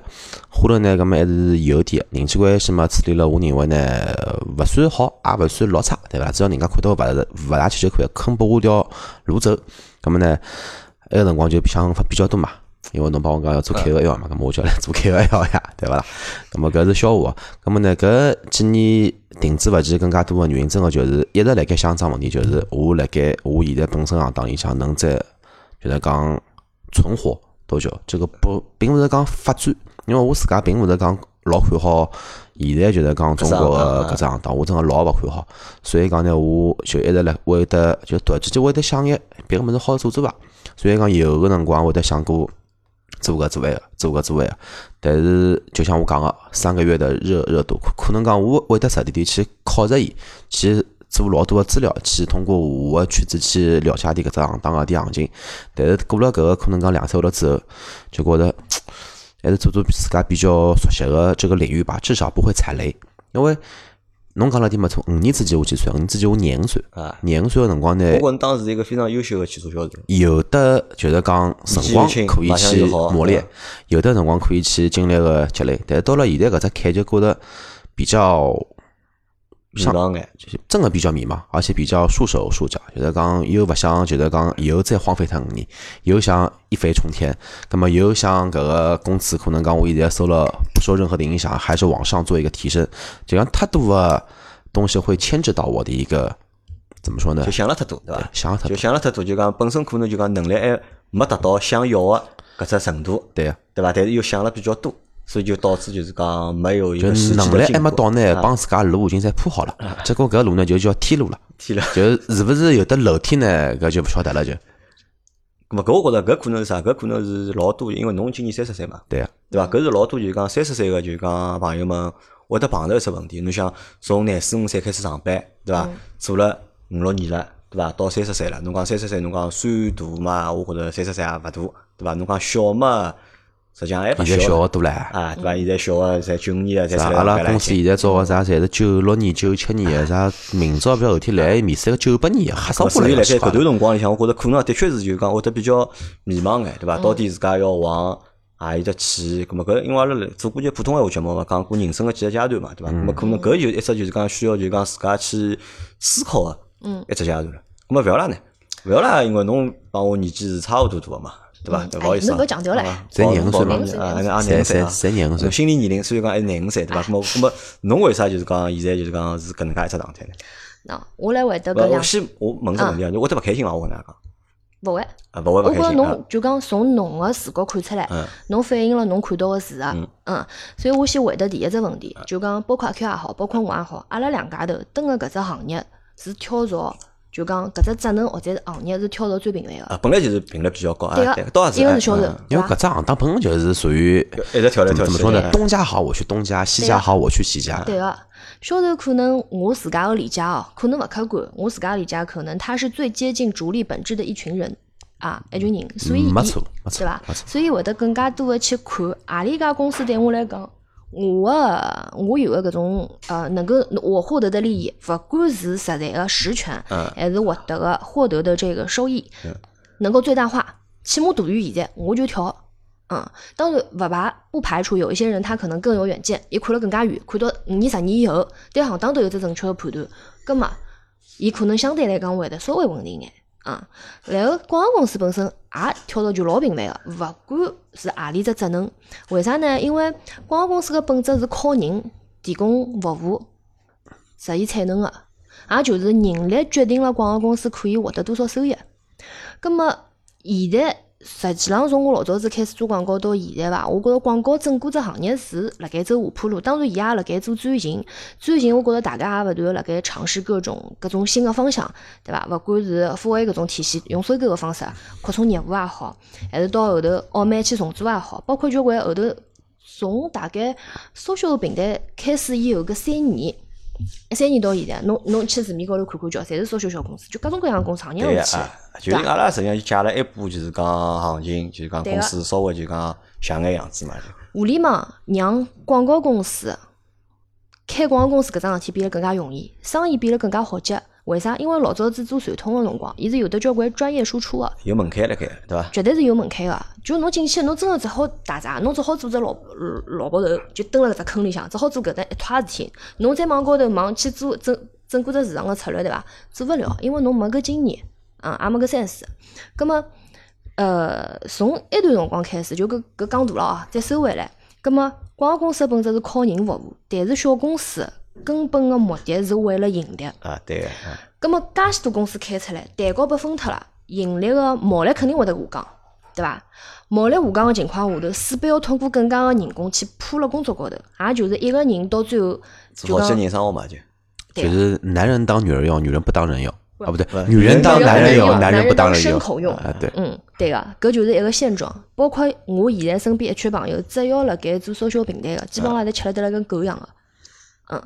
后头呢，搿么还是有点人际关系嘛，处理了，我认为呢，勿算好，也勿算老差，对伐？只要人家看到勿是勿大去就可以，肯拨我条路走，搿么呢，埃个辰光就想法比较多嘛。因为侬帮我讲要做 KOL 嘛，咁么我就来做 KOL 呀，对伐啦？咁么搿是笑话。咁么呢，搿几年停滞勿前更加多个原因，真个就是一直辣盖想桩问题，就是我辣盖我现在本身行当里向能在就是讲存活多久？这个不并勿是讲发展，因为我自家并勿是讲老看好现在就是讲中国个搿只行当，我真个老勿看好。所以讲呢，我就一直辣会得就突然之间会得想眼别个物事好做做伐。所以讲有个辰光会得想过。做个做那个，做个做那个，但是就像我讲个，三个月的热热度，可能讲我会得实地地去考察伊，去做老多个资料，去通过我个圈子去了解点搿只行当个点行情。但是过了搿个可能讲两三个月之后，就觉着还是做做自家比较熟悉个这个领域吧，至少不会踩雷。因为侬讲了点没错，五年之前我几岁？五年之前我廿五岁，啊，廿五岁个辰光呢我，觉着当时是一个非常优秀个汽车销售。有的就是讲辰光可以去磨练嗯，有的辰光可以去经历个积累，但是到了现在搿只坎就觉得比较迷茫眼，就是真的比较迷茫，而且比较束手束脚，就是讲又勿想，就是讲以后再荒废脱五年，又想一飞冲天，那么又想搿个工资可能讲我现在收了不受任何的影响，还是往上做一个提升，就讲太多的东西会牵制到我的一个怎么说呢就？想了太多，对伐？就想了太多，就想了太多，就讲本身可能就讲能力还没达到想要个搿只程度，对个。对伐？但是又想了比较多，所以就导致就是讲没有一就个实际能力还没到呢，啊帮自家路已经侪铺好了，结果搿路呢就叫天路了，天了。就是是勿是有的楼梯呢，搿就勿晓得了就。咁么搿我觉着搿可能是啥？搿可能是老多，因为侬今年三十岁嘛，对啊，对伐？搿是老多就是讲三十岁个就是讲朋友们会得碰到一只问题。侬想从廿四五岁开始上班，对伐？做了五六年了，对伐？到三十岁了，侬讲三十岁，侬讲算大嘛？我觉着三十岁也勿大，对伐？侬讲小嘛，实际上还勿现在小小个多唻。啊，对伐？现在小个侪九五年个，侪啥？出来阿拉公司现在招个啥，侪是九六年、九七年个，啥明朝不后天来面试个九八年个，吓死我了！所以辣盖搿段辰光里向，我觉着可能的确是就是讲会得比较迷茫眼，对嗯伐？到底自家要往何里搭去？咁么搿因为阿拉做过节普通闲话节目嘛，讲过人生个几个阶段嘛，对伐？咁嗯么可能搿就一只就是讲需要就是讲自家去思考个嗯一只阶段了。咁么勿要啦呢？勿要啦，因为侬帮我年纪是差勿多大个嘛，对伐？嗯勿好意思侬搿强调唻啊才廿五岁廿五岁啊才。廿五岁，心理年龄虽然讲还是廿五岁，对伐？咁么咁么侬为啥就是讲现在就是讲是搿能介一只状态呢？喏，我来回答勿，搿两，我先我问只问题啊，你会得勿开心伐？我跟大家讲。勿会。啊，勿会我觉着勿开心啊。侬就讲从侬个视角看出来嗯，侬反映了侬看到个事实，嗯嗯，所以我先回答第一只问题，就讲包括阿 Q 也好，包括我也好，阿拉两家头蹲个搿只行业是跳槽，就讲搿只职能或者是行业是跳槽最频繁个，啊，本来就是频率比较高啊，对对，个倒也，是销售因为搿？只行当本身就是属于一直跳来跳去怎么说呢？东家好我去东家，西家好我去西家。对个，销售可能我自家个理解哦，可能勿客观，我自家理解可能他是最接近主力本质的一群人啊，一群人，所以伊没错没错对伐？所以会得更加多的去看何里家公司对我来讲，我个我有个搿种呃能够我获得的利益，勿管是实在的实权，嗯还是获得的获得的这个收益，能够最大化，起码大于现在，我就跳。嗯，当然勿排不排除有一些人他可能更有远见，伊看了更加远，看到五年、十年以后，对行当都有只正确的判断，葛末伊可能相对来讲会得稍微稳定眼。啊，然后广告公司本身也跳槽就老频繁个，勿管是何里只职能，为啥呢？因为广告公司个本质是靠人提供服务，实现产能个，也就是人力决定了广告公司可以获得多少收益。葛么现在实际浪从我老早子开始做广告到现在伐，我觉着广告整个只行业是辣盖走下坡路，当然伊也辣盖做转型。转型，我觉着大家也勿断辣盖尝试各种各种新个方向，对伐？勿管是付费搿种体系，用收购个方式扩充业务也好，还是到后头澳美去重组也好，包括交关后头从大概搜销平台开始以后搿三年。一三年到现在，侬侬去市面高头看看叫，侪是烧小小公司，就各种各样公司，行业对。啊，就是阿拉实际上就借了一波，就是讲行情，就是讲公司稍微就讲像眼样子嘛。互联网让广告公司开广告公司搿桩事体变得更加容易，生意变得更加好接。为啥？因为老早子做传统个辰光，伊是有得交关专业输出个，有门槛辣盖，对伐？绝对是有门槛个。就侬进去，侬真个只好打杂，侬只好做只老老老头，就蹲辣搿只坑里向，只好做搿搭一摊事体。侬再往高头忙去做整整个只市场个策略，对伐？做勿了，因为侬没搿经验，啊，也没搿 sense。葛末，呃，从一段辰光开始，就搿搿讲大了啊，再收回来。葛末，广告公司本质是靠人服务，但是小公司根本个目的是为了盈利。啊，对个，啊。葛末介许多公司开出来，蛋糕被分脱了，盈利个毛利肯定会得下降，对伐？毛利下降个情况下头，势必要通过更加个人工去铺辣工作高头，也就是一个人到最后就好些人生活嘛，就。就是男人当女人用，女人不当人用。啊，不对，女人当男人用，男人不当人用。牲口用。啊，对，嗯，对个，搿就是一个现状。包括我现在身边一圈朋友，只要辣盖做 social 销平台个，基本上侪吃了得来跟狗一样个。嗯，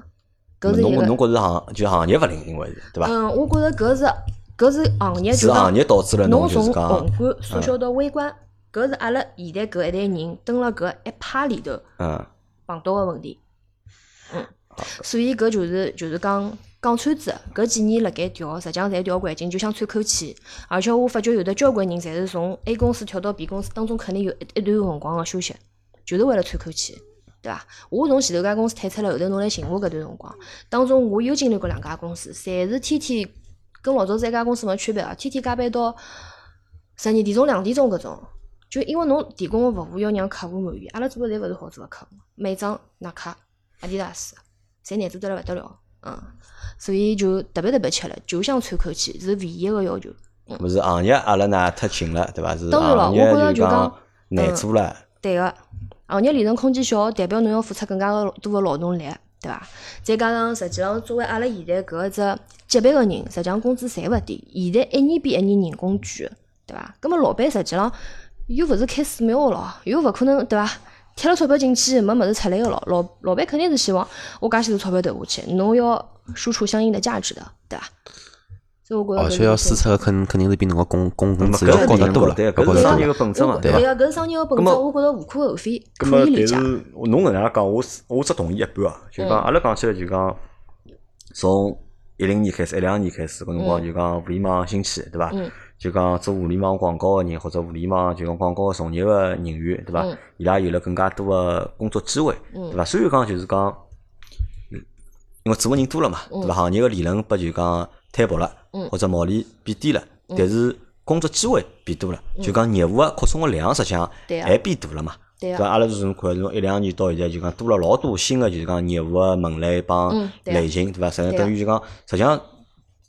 搿是一个侬侬。觉着行就行业勿灵，因为是对伐？嗯，我觉着搿是搿是行业，是就是行业导致了侬从宏观缩小到微观，搿是阿拉现在搿一代人蹲辣搿一派里头嗯，碰到个问题。嗯，所以搿就是就是讲讲穿子，搿几年辣盖调，实际上侪调环境，就想喘口气。而且我发觉有的交关人侪是从 A 公司跳到 B 公司当中，肯定有一一段辰光个休息，就是为了喘口气。对伐？我从前头家公司退出来后头，侬来寻我搿段辰光，当中我又经历过两家公司，侪是天天跟老早子一家公司没区别啊，天天加班到十二点钟、两点钟搿种。就因为侬提供个服务要让客户满意，阿拉做个侪勿是好做个客户，美妆、耐克、阿迪达斯，侪难做得来勿得了，嗯，所以就特别特别吃力，就想喘口气，是唯一个要求。勿是行业压了呢太紧了，对伐？是当然了行业我觉着就讲讲难做了，对个，行业利润空间小，代表侬要付出更加个多个劳动力，对伐？再加上实际上作为阿拉现在搿一只级别个人，实际上工资侪勿低，现在一年比一年人工贵，对伐？葛末老板实际上又勿是开寺庙个咯，又勿可能对伐？贴了钞票进去没物事出来个咯，老老板肯定是希望我介许多钞票投下去，侬要输出相应的价值的，对伐？所以我觉着而且要输出个肯肯定是比侬个工工工资搿要高得多了，搿是商业个。本质嘛，我对伐？搿是商业个本质，我觉着无可厚非，可以理解。但是侬搿能样讲，我是我只同意一半啊。就嗯讲阿拉讲起来，就讲从一零年开始，一两年开始，搿辰光就讲互联网兴起，对伐嗯？就讲做互联网广告个人或者互联网就讲广告从业个人员，对伐嗯？伊拉有了更加多个工作机会，对伐？虽然讲就是讲，因为做个人多了嘛，对伐？行业个利润拨就讲摊薄了，嗯或者毛利变低了，但是工作机会变多了，就讲业务个扩充个量实际上还变大了嘛。对啊伐？阿拉是从看从一两年到现在，就讲多了老多新个，就是讲业务个门类帮类型，对伐？实际上等于就讲，实际上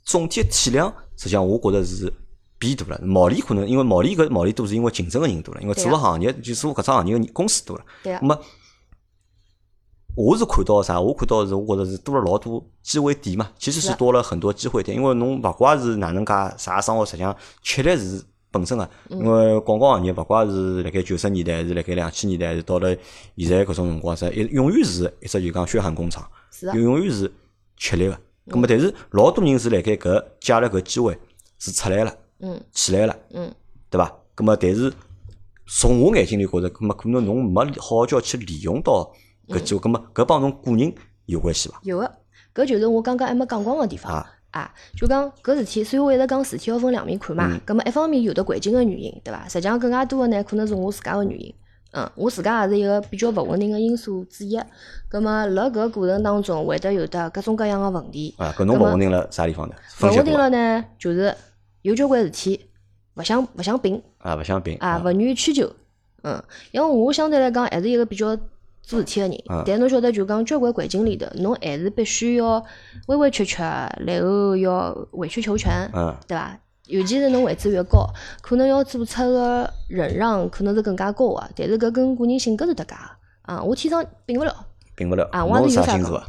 总体体量，实际上我觉着是变大了。毛利可能因为毛利搿毛利多是因为竞争个人多了，因为做个行业就做搿只行业个公司多了。对啊那，么我是看到啥？我看到是，我觉着是多了老多机会点嘛。其实是多了很多机会点，因为侬勿怪是哪能介啥生活，实际上吃力是本身个。嗯因为广告行业勿怪是辣盖九十年代，还是辣盖两千年代，还是到了现在搿种辰光，是一永远是一只就讲血汗工厂，是啊永远是吃力个。咁么，但是老多人是辣盖搿借了搿机会是出来了，嗯起来了，嗯，对伐？咁么，但是从我眼睛里觉着，咁么可能侬没好好叫去利用到搿机会，咁么搿帮侬个人有关系伐？有个，搿就是我刚刚还没讲光个地方。啊啊，就讲搿事体，所以我一直讲事体要分两面看嘛。嗯葛末一方面有的环境个原因，对伐？实际上更加多个呢，可能是我自家个原因。嗯，我自家也是一个比较勿稳定个因素之一。葛末辣搿个过程当中，会得有得各种各样个问题。啊，搿侬勿稳定辣啥地方呢？勿稳定了呢，就是有交关事体勿想勿想并啊，勿想并啊，勿愿意迁就。嗯，因为我相对来讲还是一个比较做事体个人嗯，但侬晓得，就讲交关环境里头，侬还是必须要委委屈屈，然后要委曲求全，嗯对伐？尤其是侬位置越高，可能要做出个忍让，可能是更加高个。但是搿跟个人性格是搭界个啊，我天生并勿了，并勿了。啊我是有啥星座啊？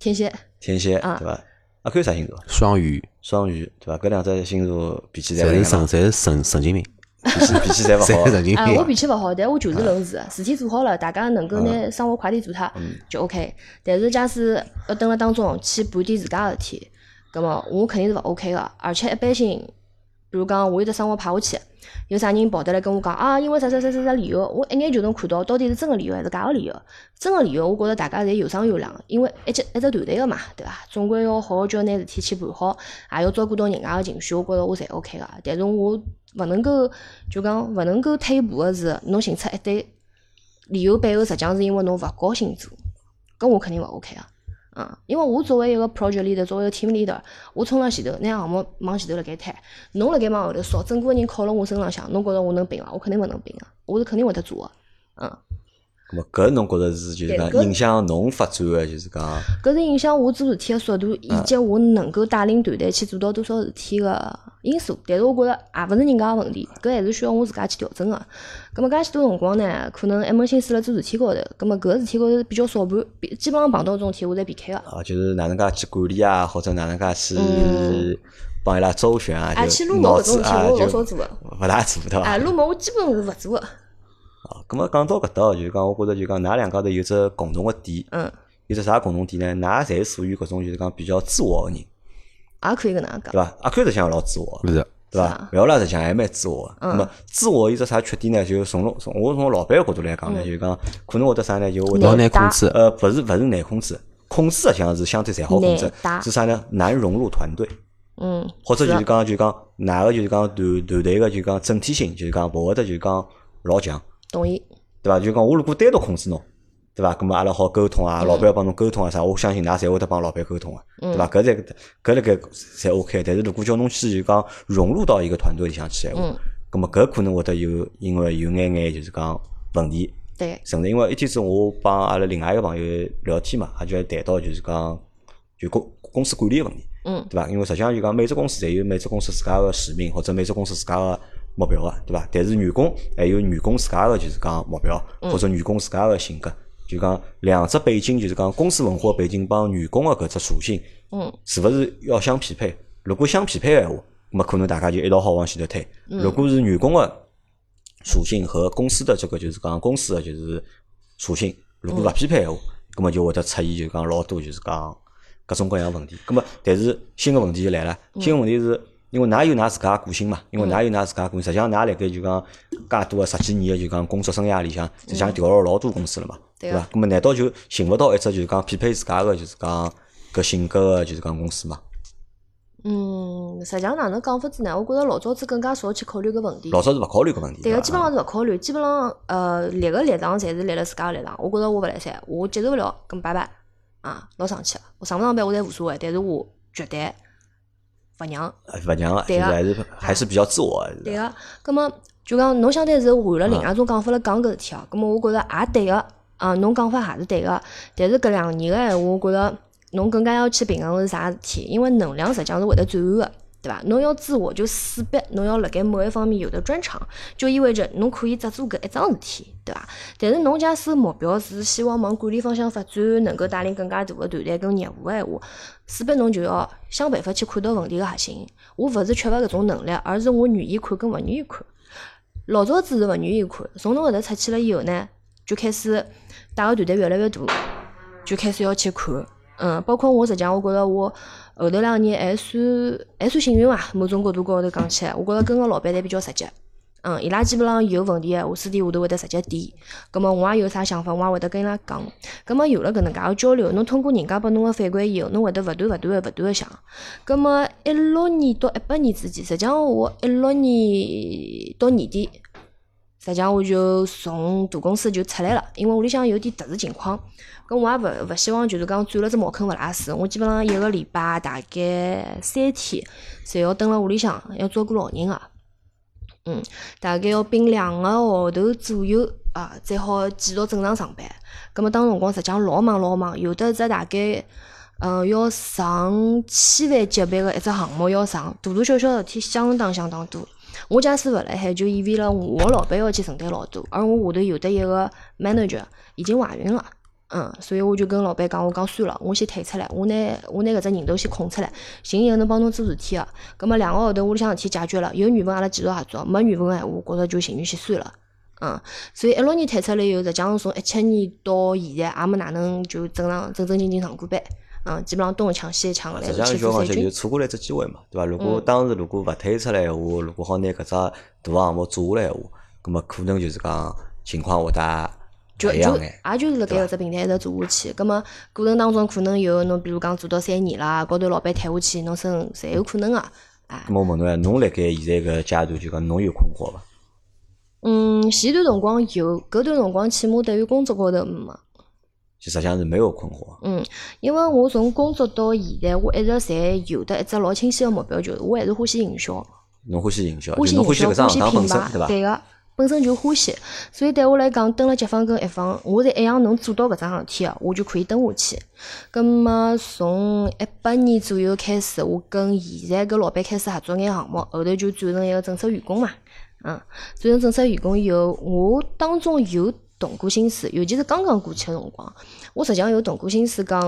天蝎天蝎啊对伐？阿 Q 啥星座？双鱼，双鱼对伐？搿两只星座脾气侪是一样神，侪是神神经病，脾气脾气侪勿好。啊，神经病我。脾气勿好，但我就是论事，事体做好了，大家能够拿生活快点做脱就 OK。但是假使要蹲辣当中去盘点自家个事体，葛末我肯定是勿 OK 个。而且一般性，比如讲我有只生活派下去，有啥人跑得来跟我讲啊，因为啥啥啥啥啥理由，我一眼就能看到到底是真个理由还是假个理由。真个理由，我觉着大家侪有商有量，因为一只一只团队个嘛，对伐？总归要好好叫拿事体去办好，也要照顾到人家个情绪，我觉着我侪 OK 个。但是我勿能够就讲勿能够退步个是，侬寻出一堆理由背后实际上是因为侬勿高兴做，搿我肯定勿 OK 啊。嗯，因为我作为一个 project leader，作为一个 team leader，我冲上前头，拿项目往前头辣盖推，侬辣盖往后头扫，整个人靠辣我身浪向，侬觉着我能并伐？我肯定勿能并啊，我是肯定会得做个。嗯，咁么搿侬觉着是就是讲影响侬发展个，就是讲搿是影响我做事体个速度，以及我能够带领团队去做到多少事体个因素。但是我觉着也勿是人家个问题，搿还是需要我自家去调整个。葛末介许多辰光呢，可能一门心思辣做事体高头，葛末搿事体高头比较少碰，比基本上碰到搿种事体我侪避开个。啊，就是哪能介去管理啊，或者哪能介去嗯帮伊拉周旋啊，啊，就老少做个。勿大做对伐？啊，撸毛我基本是勿做个。啊，咁么讲到搿搭，就是讲，我觉着就讲，㑚两家头有只共同个点，嗯，有只啥共同点呢？㑚侪属于搿种就是讲比较自我个人，也可以搿能样讲对。伐？阿 Q 实际上老自我的，是的，对伐要拉实际上还蛮自我个。那么自我有只啥缺点呢？就从从我从老板个角度来讲呢，就是讲可能会得啥呢？就会老得难控制。呃，勿是勿是难控制，控制实际上是相对侪好控制是啥呢？难融入团队。嗯，或者就是是讲，就讲哪个就是讲团团队个就讲整体性，就是讲勿会得就讲老强，同意。对伐？就讲我如果单独控制侬，对伐？咁么阿拉好沟通啊，老板要帮侬沟通啊啥，我相信㑚侪会得帮老板沟通个，对伐？搿才搿辣盖侪 OK，但是如果叫侬去就讲融入到一个团队里向去闲话，咁么搿可能会得有因为有眼眼就是讲问题对，甚至。因为一天子我帮阿拉另外一个朋友聊天嘛，也就谈到就是讲就公公司管理个问题。嗯，对伐？因为实际上就讲每只公司侪有每只公司自家个使命，或者每只公司自家个目标个，对伐？但是员工还有员工自家个就是讲目标，或者员工自家个性格，就讲两只背景，就是讲公司文化背景帮员工个搿只属性，嗯，是勿是要相匹配？如果相匹配个闲话，那么可能大家就一道好往前头推。如果是员工个属性和公司的这个就是讲公司的就是属性，如果勿匹配闲话，那么就会得出现就讲老多就是讲各种各样问题。那么但是新个问题就来了，新个问题是因为㑚有㑚自家个性嘛，因为㑚有㑚自家个性，实际上㑚辣盖就讲介多个十几年个就讲工作生涯里向，实际上调了老多公司了嘛，对伐？那么难道就寻勿到一只就是讲匹配自家个就是讲搿性格个就是讲公司嘛？嗯，实际上哪能讲法子呢？我觉着老早子更加少去考虑搿问题。老早是勿考虑搿问题，对个，基本上是勿考虑，基本上呃立个立场侪是立了自家个立场。我觉着我勿来三，我接受勿了，咁拜拜啊，老生气了。我上勿上班我侪无所谓，但是我绝对勿让。呃勿让啊。是还是还是比较自我的。对个，葛么就讲侬相对是换了另外一种讲法来讲搿事体哦，葛么我觉着也对个，啊，侬讲法也是对个，但是搿两年个闲话，我觉着侬更加要去平衡是啥事体，因为能量实际上是会得转换个。对伐？侬要自我就势必侬要辣盖某一方面有的专长，就意味着侬可以只做搿一桩事体，对伐？但是侬假使目标是希望往管理方向发展，能够带领更加大个团队跟业务个闲话，势必侬就要想办法去看到问题个核心。我勿是缺乏搿种能力，而是我愿意看跟勿愿意看。老早子是勿愿意看，从侬搿搭出去了以后呢，就开始带个团队越来越大，就开始要去看。嗯，包括我实际上，我觉着我后头两年还算还算幸运伐，某种角度高头讲起来，我觉着跟个老板侪比较直接。嗯，伊拉基本上有问题闲话，私底下头会得直接点。葛末我也有啥想法，我也会得跟伊拉讲。葛末有了搿能介个交流，侬通过人家拨侬个反馈以后，侬会得勿断勿断个勿断个想。葛末一六年到一八年之间，实际上我一六年到年底，实际上我就从大公司就出来了，因为屋里向有点特殊情况，咁我也勿勿希望就是讲钻了只茅坑勿拉屎。我基本上一个礼拜大概三天，侪要蹲辣屋里向要照顾老人个。嗯，大概要并两个号头左右啊，才好继续正常上班。咁么当辰光实际上老忙老忙，有的只大概，嗯，要上千万级别个一只项目要上，大大小小事体相当相当多。我假使勿辣海，就意味了我老板要去承担老多，而我下头有的一个 manager 已经怀孕了。嗯，所以我就跟老板讲，我讲算了，我先退出来，我拿我拿搿只人头先空出来，寻一个能帮侬做事体个。葛末两个号头屋里向事体解决了，有缘分阿拉继续合作，没缘分个闲话，我觉着就情愿先算了。嗯，所以一六年退出来以后，实际上从一七年到现在，也没哪能就正常正正经经上过班。嗯，基本上东一枪西一枪个来实际上去就讲就做三军。错过了一只机会嘛，对伐？如果嗯当时如果勿退出来闲话，如果好拿搿只大项目做下来闲话，葛么可能就是讲情况会得就就。也就是辣盖搿只平台一直做下去，葛末过程当中可能有侬比如讲做到三年啦，高头老板退下去，侬升侪有可能个。哎，咁么我问侬呀，侬辣盖现在搿阶段就讲侬有困惑伐？嗯，前段辰光有，搿段辰光起码对于工作高头没。就实际上是没有困惑。嗯，因为我从工作到现在，我一直侪有得一只老清晰个目标，就是我还是欢喜营销，侬欢喜营销，欢喜营销，欢喜品牌，身对伐？对个，本身就欢喜。所以对我来讲，蹲辣甲方跟乙方，我侪一样能做到搿桩事体个，我就可以蹲下去。葛么从一八年左右开始，我跟现在搿老板开始合作眼项目，后头就转成一个正式员工嘛。嗯，转成正式员工以后，我当中有动过心思，尤其是刚刚过去个辰光，我实际上有动过心思讲，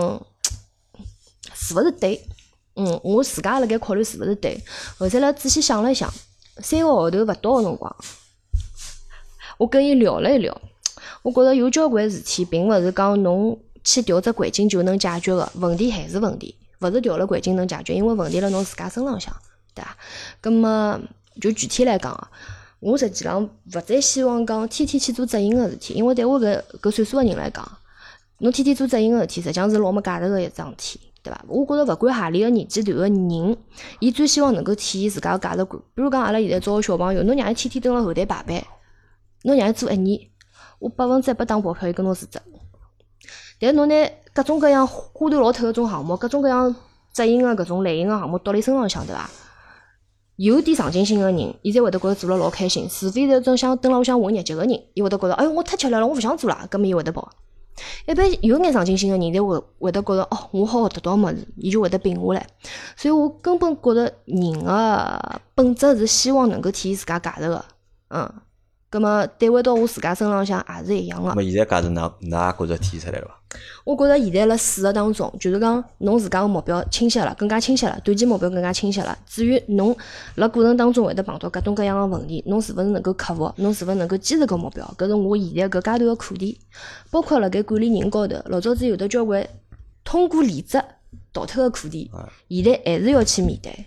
是勿是对？嗯，我自家辣盖考虑是勿是对。后头来仔细想了一想，三个号头勿到个辰光，我跟伊聊了一聊，我觉着有交关事体并勿是讲侬去调只环境就能解决个，问题还是问题，勿是调了环境能解决，因为问题辣侬自家身浪向，对伐？葛么就具体来讲啊，我实际上勿再希望讲天天去做执行个事体，因为对我搿搿岁数个人来讲，侬天天做执行个事体，实际上是老没价值个一桩事体，对伐？我觉着勿管何里个年纪段个人，伊最希望能够体现自家个价值观。比如讲，阿拉现在招个小朋友，侬让伊天天蹲辣后台排班，侬让伊做一年，我百分之一百打保票，伊跟侬辞职。但是侬拿各种各样花头老透个种项目，各种各样执行个搿种类型个项目倒辣伊身浪向，对伐？有点上进心个人，伊才会得觉着做了老开心。除非是种想蹲辣屋里向混日脚个人，伊会得觉着，哎哟，我太吃力了，我勿想做了，搿么伊会得跑。一般有眼上进心个人，才会会得觉着，哦，我好学得到物事，伊就会得摒下来。所以我根本觉着人个本质是希望能够体现自家价值个，嗯。葛末对回到我自家身浪向也是一样个那。么现在价值㑚㑚也觉着体现出来了伐？我觉着现在辣试个当中，就是讲侬自家个目标清晰了，更加清晰了，短期目标更加清晰了。至于侬辣过程当中会得碰到各种各样个问题，侬是勿是能够克服，侬是勿是能够坚持搿目标，搿是我现在搿阶段个课题。包括辣盖管理人高头，老早子有得交关通过离职逃脱个课题，现在还是要去面对。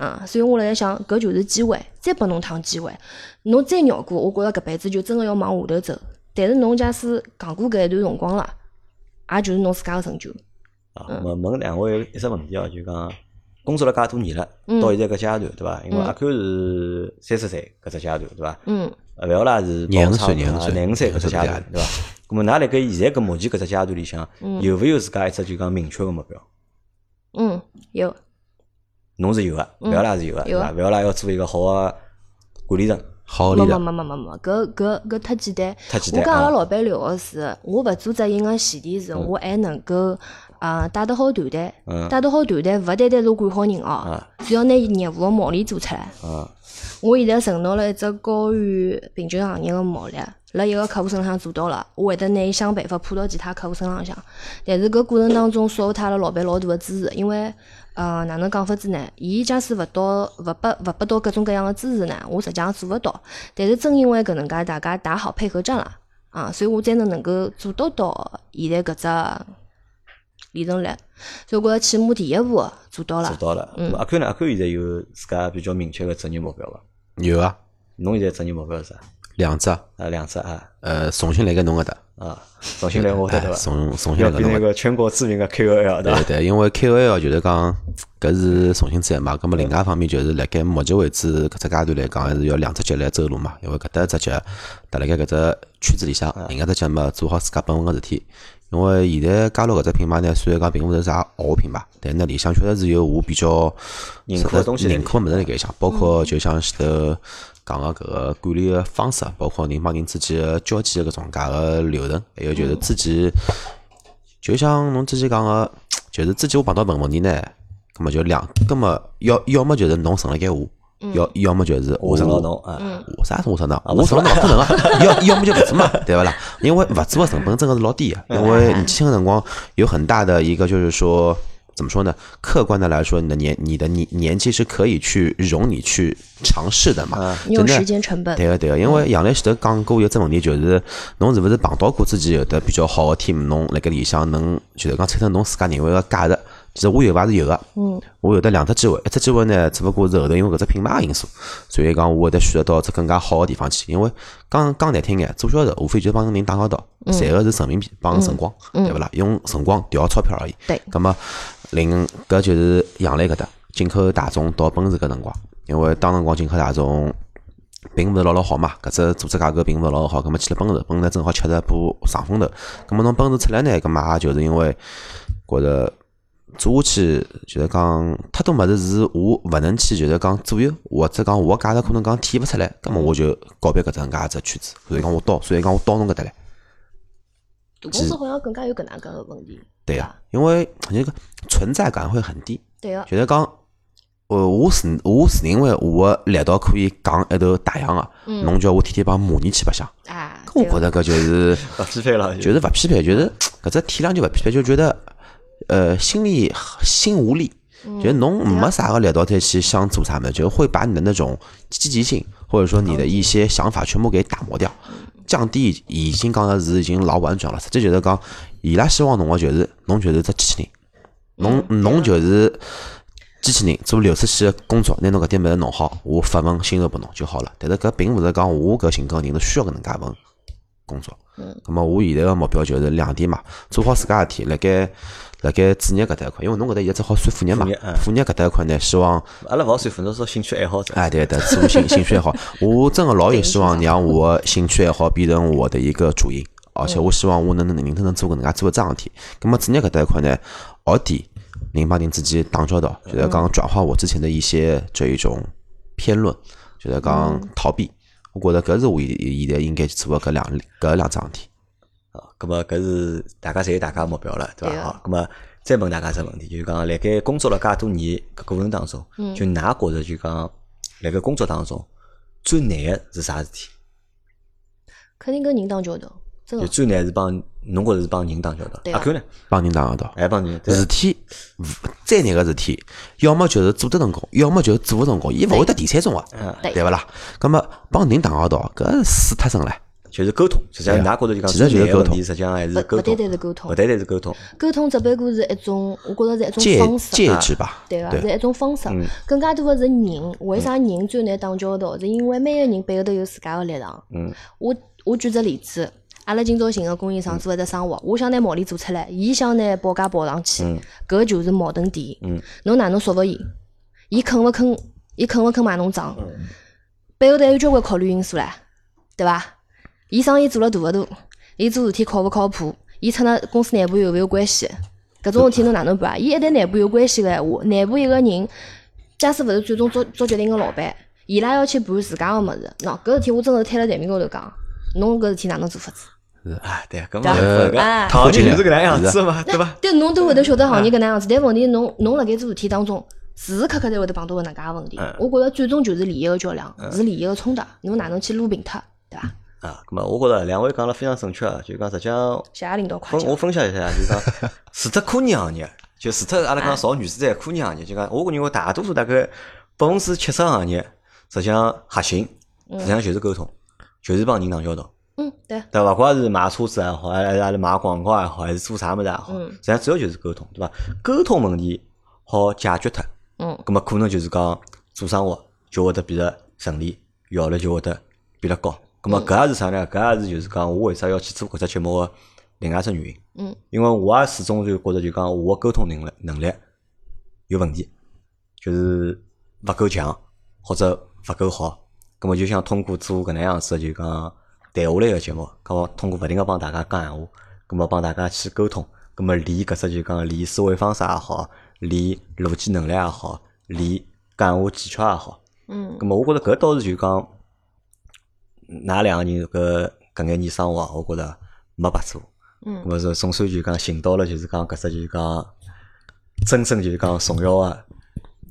嗯，所以我辣盖想，搿就是机会，再拨侬趟机会，侬再绕过，我觉着搿辈子就真个要往下头走。但是侬假使扛过搿一段辰光了，也就是侬自家个成就。啊，嗯问问两位一只问题哦，就讲工作了介多年了，嗯到现在搿阶段对伐？因为嗯阿 Q 是三十岁搿只阶段对伐？嗯呃，勿要啦是廿五岁廿五岁廿五岁搿只阶段对伐？咁么，㑚辣盖现在搿目前搿只阶段里向，嗯有勿有自家一只就讲明确个目标？嗯，有侬是有个，勿要啦是有个，对有。伐？勿要啦要做一个好个管理层，没没好理的，没没没没，搿搿搿太简单。太简单我跟阿拉啊。老板聊个是，我勿做执行个前提是我还能够啊带得好团队嗯，带得好团队，勿单单是管好人哦。啊，只要拿业务个毛利做出来。啊，我现在承诺了一只高于平均行业个毛利，辣一个客户身上做到了，我会得拿伊想办法铺到其他客户身浪向。但是搿过程当中少脱阿拉老板老大个支持，因为呃哪能讲法子呢？伊假使勿到勿拨勿拨到各种各样的支持呢，我实际上做勿到。但是正因为搿能介大家打好配合战了啊，所以我才能能够做得到现在搿只里程率。所以我觉着起码第一步做到了。做到了。嗯阿 Q 呢？阿 Q 现在有自家比较明确个职业目标伐？有啊，侬现在职业目标是啥？两只，啊，两只啊，呃，重新来个侬搿搭，啊，重新来我得对哎伐？重重新要比来搿种那个全国知名的 KOL 对伐？对对，因为 KOL 就是讲搿是重新再嘛，葛么另外一方面就是辣盖目前为止搿只阶段来讲，还是要两只脚来走路嘛。因为搿搭一只脚踏辣盖搿只圈子里向，另外只脚嘛做好自家本分个事体。因为现在加入搿只品牌呢，虽然讲并勿是啥好品牌，但呢里向确实是有我比较认可的东西认可个物事辣盖里向，包括就像前头讲个搿个管理个方式，包括人帮人之间个交际个搿种介个流程，还有就是自己。就像侬之前讲个，就是之前我碰到问问题呢，葛么就两，葛么要要么就是侬顺了该我，要要么就是我承了侬啊，我啥是我承到？我承到勿可能啊！要要么就勿做嘛，对勿啦？因为勿做个成本真的是老低个，因为年轻个辰光有很大的一个就是说。怎么说呢？客观的来说，你的年你的年年纪是可以去容你去尝试的嘛？你有真的时间成本。对个对个，因为杨澜前头讲过有只问题，就是侬是勿是碰到过自己有的比较好的 team，侬辣盖里向能就是讲产生侬自家认为个价值。其实我有伐是有个，嗯，我有得两只机会，一只机会呢，只不过是后头因为搿只品牌个因素，所以讲我会得选择到只更加好个地方去。因为讲讲难听眼，做销售无非就是帮人打交道，赚个是人民币帮辰光，对勿啦？用辰光调钞票而已。对咁么另搿就是杨澜搿搭进口大众到奔驰搿辰光，因为当辰光进口大众并勿是老老好嘛，搿只组织架构并勿是老老好，葛末去了奔驰，奔驰正好吃着部上风头，葛末侬奔驰出来呢，葛末也就是因为觉着做下去就是讲太多物事是我勿能去就是讲左右，或者讲我个价值可能讲体现勿出来，葛么我就告别搿只能介一只圈子，所以讲我到，所以讲我到侬搿搭来。大公司好像更加有搿能介个问题。对呀、因为那个存在感会很低，对个，就是讲，呃，我是我是认为我个力道可以扛一头大洋个，侬叫我天天帮模拟去白相，啊，我觉着搿就是 勿匹配了，就是勿匹配，就是搿只体量就勿匹配，就觉得呃心里心无力，就是侬没啥个力道再去想做啥么，就会把你的那种积极性或者说你的一些想法全部给打磨掉，降低已经讲的是已经老婉转了，实际就是讲伊拉希望侬个就是侬就是只机器人。侬侬就是机器人做流水线的工作，拿侬搿点物事弄好，我发份薪酬拨侬就好了。但是搿并勿是讲我搿性格人是需要搿能介份工作。嗯。咁么我现在个目标就是两点嘛，做好自家事体，辣盖辣盖主业搿搭一块，因为侬搿搭现在只好算副业嘛副业搿搭一块呢，希望阿拉勿好算，反正是兴趣爱好者。哎，对对，做兴 兴趣爱好，我真个老有希望让我的兴趣爱好变成我的一个主营，而且我希望我能能认真能做搿能介做一桩事体。咁么主业搿搭一块呢，学点人帮人之间打交道，就是讲转化我之前的一些这一种偏论，就是讲逃避。我觉着搿是我现现在应该去做的搿两搿两桩事体。啊，咁么搿是大家侪有大家目标了，对伐？好，咁么再问大家只问题，就是讲辣盖工作了介多年搿过程当中，就㑚觉着就讲辣盖工作当中最难个是啥事体？肯定跟人打交道，真个。就最难是帮侬觉着是帮人打交道，对啊阿 Q 呢？帮人打交道，还帮人对事体勿再难个事体，要么就是做得成功，要么就是做勿成功，伊勿会得第三种个，对对勿啦？葛么帮人打交道，搿水太深了。就是沟通，实际上觉着就讲其实就是沟通实际上还是沟通，勿勿单单是沟通勿单单是沟通，沟通只不过是一种，我觉着是一种方式。介质吧，对个，对是一种方式。更加多的是人，为啥人最难打交道？是因为每个人背后头有自家个立场。嗯，我我举只例子，阿拉今朝寻个供应商做一只生活，我想拿毛利做出来，伊想拿报价报上去，搿就是矛盾点。嗯，侬哪能说服伊？伊肯勿肯？伊肯勿肯买侬账？背后头还有交关考虑因素唻，对伐？伊生意做了大勿大？伊做事体靠勿靠谱？伊出那公司内部有勿有关系？搿种事体侬哪能办啊？伊一旦内部有关系个闲话，内部一个人，假使勿是最终做做决定个老板，伊拉要去盘自家个物事，喏，搿事体我真个是摊辣台面高头讲，侬搿事体哪能做法子？是啊，对，搿对么行业就是搿能样子嘛，对伐？对，侬都会得晓得行业搿能样子，但问题侬侬辣盖做事体当中，时时刻刻侪会得碰到搿能介个问题。我觉着最终就是利益个较量，是利益个冲突，侬哪能去撸平脱，对伐？啊，咁么我觉着两位讲了非常正确啊，就讲实际上谢谢领导夸我。分享一下，就讲除脱科研行业，就除脱阿拉讲造原子弹科研行业，就讲我认为大多数大概百分之七十行业，实际上核心实际上就是沟通，就是帮人打交道。嗯，对，对伐？勿管是卖车子也好，还是阿拉卖广告也好，还是做啥物事也好，嗯实际上主要就是沟通，对伐？沟通问题好解决脱，嗯，咁么可能就是讲做生活就会得变得顺利，效率就会得变得高。咁咁么搿也是啥呢？搿也是就是讲我为啥要去做搿只节目个另外一只原因。嗯，因为我也始终就觉着就讲我个沟通能力能力有问题，就是勿够强或者勿够好。咁么就想通过做搿能样子的就讲谈下来个节目，咁么通过勿停个帮大家讲闲话，咁么帮大家去沟通，咁么练搿只就讲练思维方式也好，练逻辑能力也好，练讲话技巧也好。嗯咁么我觉着搿倒是就讲，㑚两个人搿搿眼年生活啊，我觉着没白做。嗯咁么是总算就讲寻到了，就是讲搿只就是讲真正就是讲重要个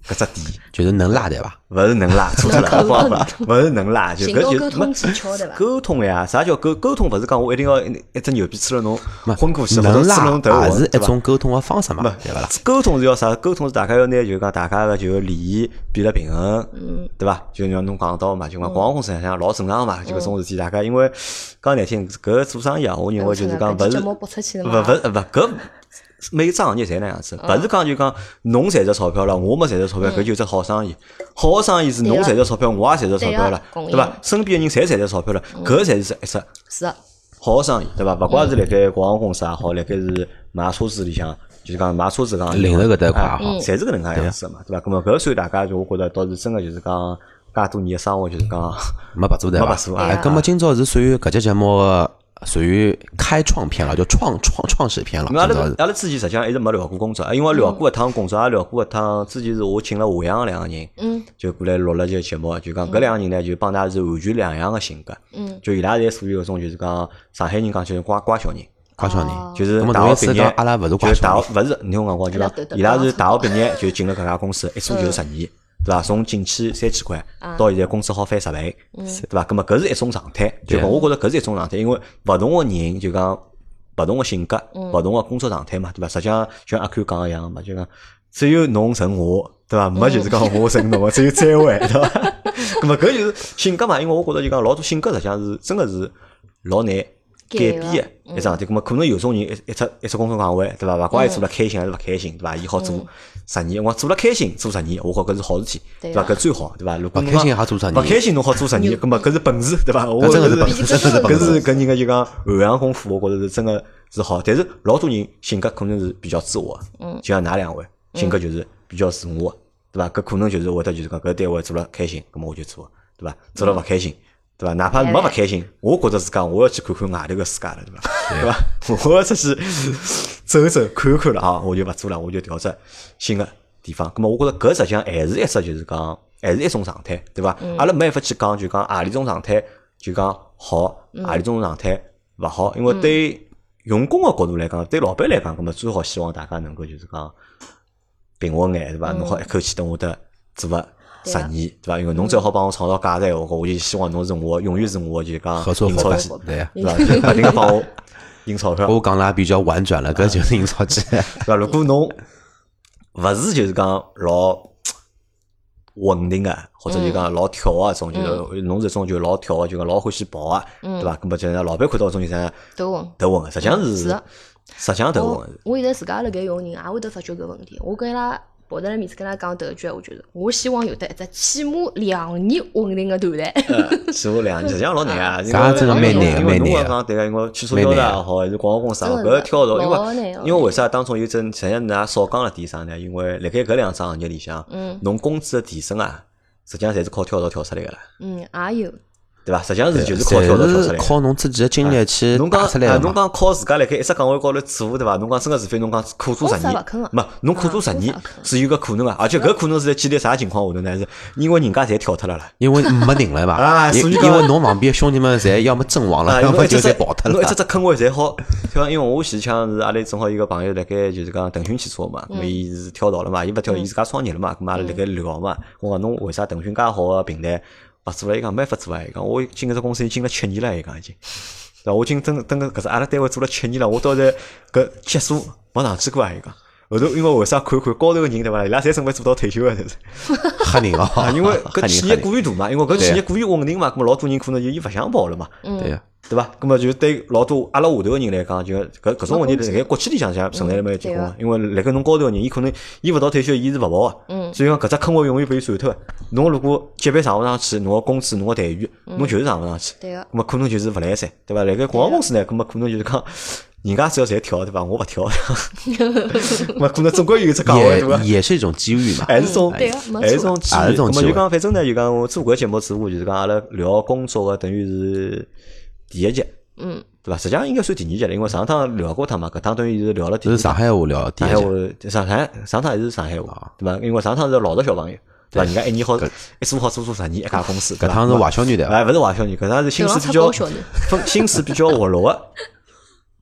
搿只点，就是能拉对伐？勿是能拉，错错了，能沟通不好不好勿是能拉，就搿就没沟通技巧对伐？沟通呀，啥叫沟沟通？勿是讲我一定要一一只牛逼吹了侬没昏过去，能拉吹了侬头也是一种沟通个方式嘛，对伐啦？沟通是要啥？沟通是大家要拿就是讲大家个就利益变了平衡，嗯对伐？就像侬讲到嘛，就讲广告公司实际上老正常嘛，就搿种事体，大家因为讲难听，搿做生意啊，我认为就是讲勿是勿嘛勿勿搿。每只行业侪那样子，勿是讲就讲侬赚着钞票了，我没赚着钞票，搿就是好生意。好生意是侬赚着钞票，我也赚着钞票了，对伐？身边个人侪赚着钞票了，搿才是一只是的，好生意，对伐？勿怪是辣盖广告公司也好，辣盖是卖车子里向，就是讲卖车子讲零售搿搭一块也哎好侪是搿能介样子个嘛，对伐？咁么搿算大家就我觉着倒是真个就是讲介多年个生活就是讲没白做对伐？没白做啊葛么今朝是属于搿节节目个属于开创篇了，就创创创始篇了。阿拉阿拉之前实际上一直没聊过工作，因为聊过一趟工作，也聊过一趟。之前是我请了华阳个两个人，嗯就过来录了这个节目，就讲搿两个人呢，就帮㑚是完全两样个性格。嗯，就伊拉侪属于搿种就是讲上海人讲就是乖乖小人。乖小人，哦就是大学毕业阿拉勿是就是大瓜小人学勿是你听我讲光，就讲伊拉是大学毕业就进了搿家公司，一做就是十年，对伐？从进去三千块到现在工资好翻十倍，对伐？葛末搿是一种常态，就讲我觉着搿是一种常态，因为勿同个人就讲勿同个性格，勿同个工作状态嘛，对伐？实际上像阿 Q 讲个一样嘛，就讲只有侬成我，对伐？没就是讲我成侬，只有再会，对伐？葛末搿就是性格嘛，因为我觉着就讲老多性格实际上是真个是老难。改变改个个一桩事体，咁么可能有种人一一只一只工作岗位，对伐？勿怪伊做了开心还是勿开心，对伐？伊好做十年，我做了开心做十年，我觉搿是好事体，对伐？搿最好，对伐？如果侬勿开心讲还做十年勿开心侬好做十年，咁么搿是本事，对伐？我真的是本事搿是搿人家就讲涵养功夫，我觉着是真个是好。但是老多人性格可能是比较自我，嗯，就像㑚两位性格就是比较自我，对伐？搿可能就是会得就是讲搿单位做了开心，咁么我就做，对伐？做了勿开心。对伐？哪怕没勿开心，我觉着自家我要去看看外头个世界了，对伐？对伐？我要出去走走看看了啊，我就勿做了，我就调只新个地方。咁么，我觉着搿实际上还是一只就是讲，还是一种状态，对伐？阿拉没办法去讲，就讲何里种状态就讲好，何里种状态勿好，因为对用工个角度来讲，对老板来讲，咁么最好希望大家能够就是讲平稳眼，对伐？侬好一口气等我得做个。十年，对伐？因为侬最好帮我创造价值闲话，我就希望侬是我永远是我就讲合作伙伴印钞机，对对伐？就勿停个帮我印钞票，我讲了也比较婉转了，搿就是印钞机。对伐？如果侬勿是就是讲老稳定个，或者就讲老跳啊种，就是侬是种就老跳啊，就讲老欢喜跑个，对伐？搿么就是老板看到种就是都问。头稳个，实际上是是实际上头昏我个。我现在自家辣盖用人，也会得发觉搿问题。我跟伊拉跑得来面子跟伊拉讲头一句，我觉得我希望有得一只起码两年稳定的团队。呃，是我两年，实际上老难 啊。因为搿真的蛮难因为蛮难讲对个，因为汽车销售也好，还是广告公司搿跳槽，因为因为为啥当中有真，实际上㑚少讲了点啥呢？因为辣盖搿两只行业里向，嗯侬工资的提升啊，实际上侪是靠跳槽跳出来个啦，嗯，也有。对伐？实际上是就是靠跳槽跳出来。靠侬自己的经历去侬讲出来。侬讲靠自家辣盖一只岗位高头做，对伐？侬讲真个，除非侬讲苦做十年没侬苦做十年是有个可能个，而且搿可能是在建立啥情况下头呢？是因为人家侪跳脱了啦。因为没人了嘛，因啊所以因为侬旁边兄弟们侪要么阵亡啊，了，要么就侪跑脱了侬一只。只坑位侪好，对伐？因为我前腔是阿拉正好有个朋友辣盖就是讲腾讯汽车嘛，咁伊是跳槽了嘛，伊勿跳，伊自家创业了嘛，咁阿拉辣盖聊嘛，我讲侬为啥腾讯介好个平台勿做了？伊讲没法做啊，伊讲我进搿只公司已经进了七年了，伊讲已经。对伐？我已经等等个搿只阿拉单位做了七年了，我到现在搿结束没上去过啊！伊讲后头因为为啥看看高头个人对伐？伊拉侪准备做到退休个，就是。吓人哦啊，，因为 搿企业过于大嘛，因为搿企业过于稳定嘛，搿么老多人可能就伊勿想跑了嘛。对呀，对伐？那么就对老多阿拉下头个人来讲，就搿搿种问题辣盖国企里向向存在了蛮结棍个，因为辣盖侬高头个人，伊可能伊勿到退休，伊是勿跑个，嗯所以讲搿只坑位永远被伊占脱个。侬如果级别上勿上去，侬个工资、侬个待遇，侬就是上勿上去。对个，咁么可能就是勿来三，对伐？辣盖广告公司呢，咁么可能就是讲，人家只要侪跳，对伐？我勿跳，咁么可能总归有一只岗位，对伐？也也是一种机遇嘛。还是种，还是错种机遇。还是种机会咁么就讲，反正呢，就讲我做搿节目之后，就是讲阿拉聊工作个，等于是第一集，嗯，对伐？实际上应该算第二集了，因为上趟聊过他嘛，搿趟等于是聊了是上海话聊第上海一集，话，上海上趟还是上海话，对伐？因为上趟是老的小朋友，对伐？人家一年好一做好做做十年一家公司，搿趟是坏小女对伐？哎，勿是坏小女，搿趟是心思比较 心思比较活络个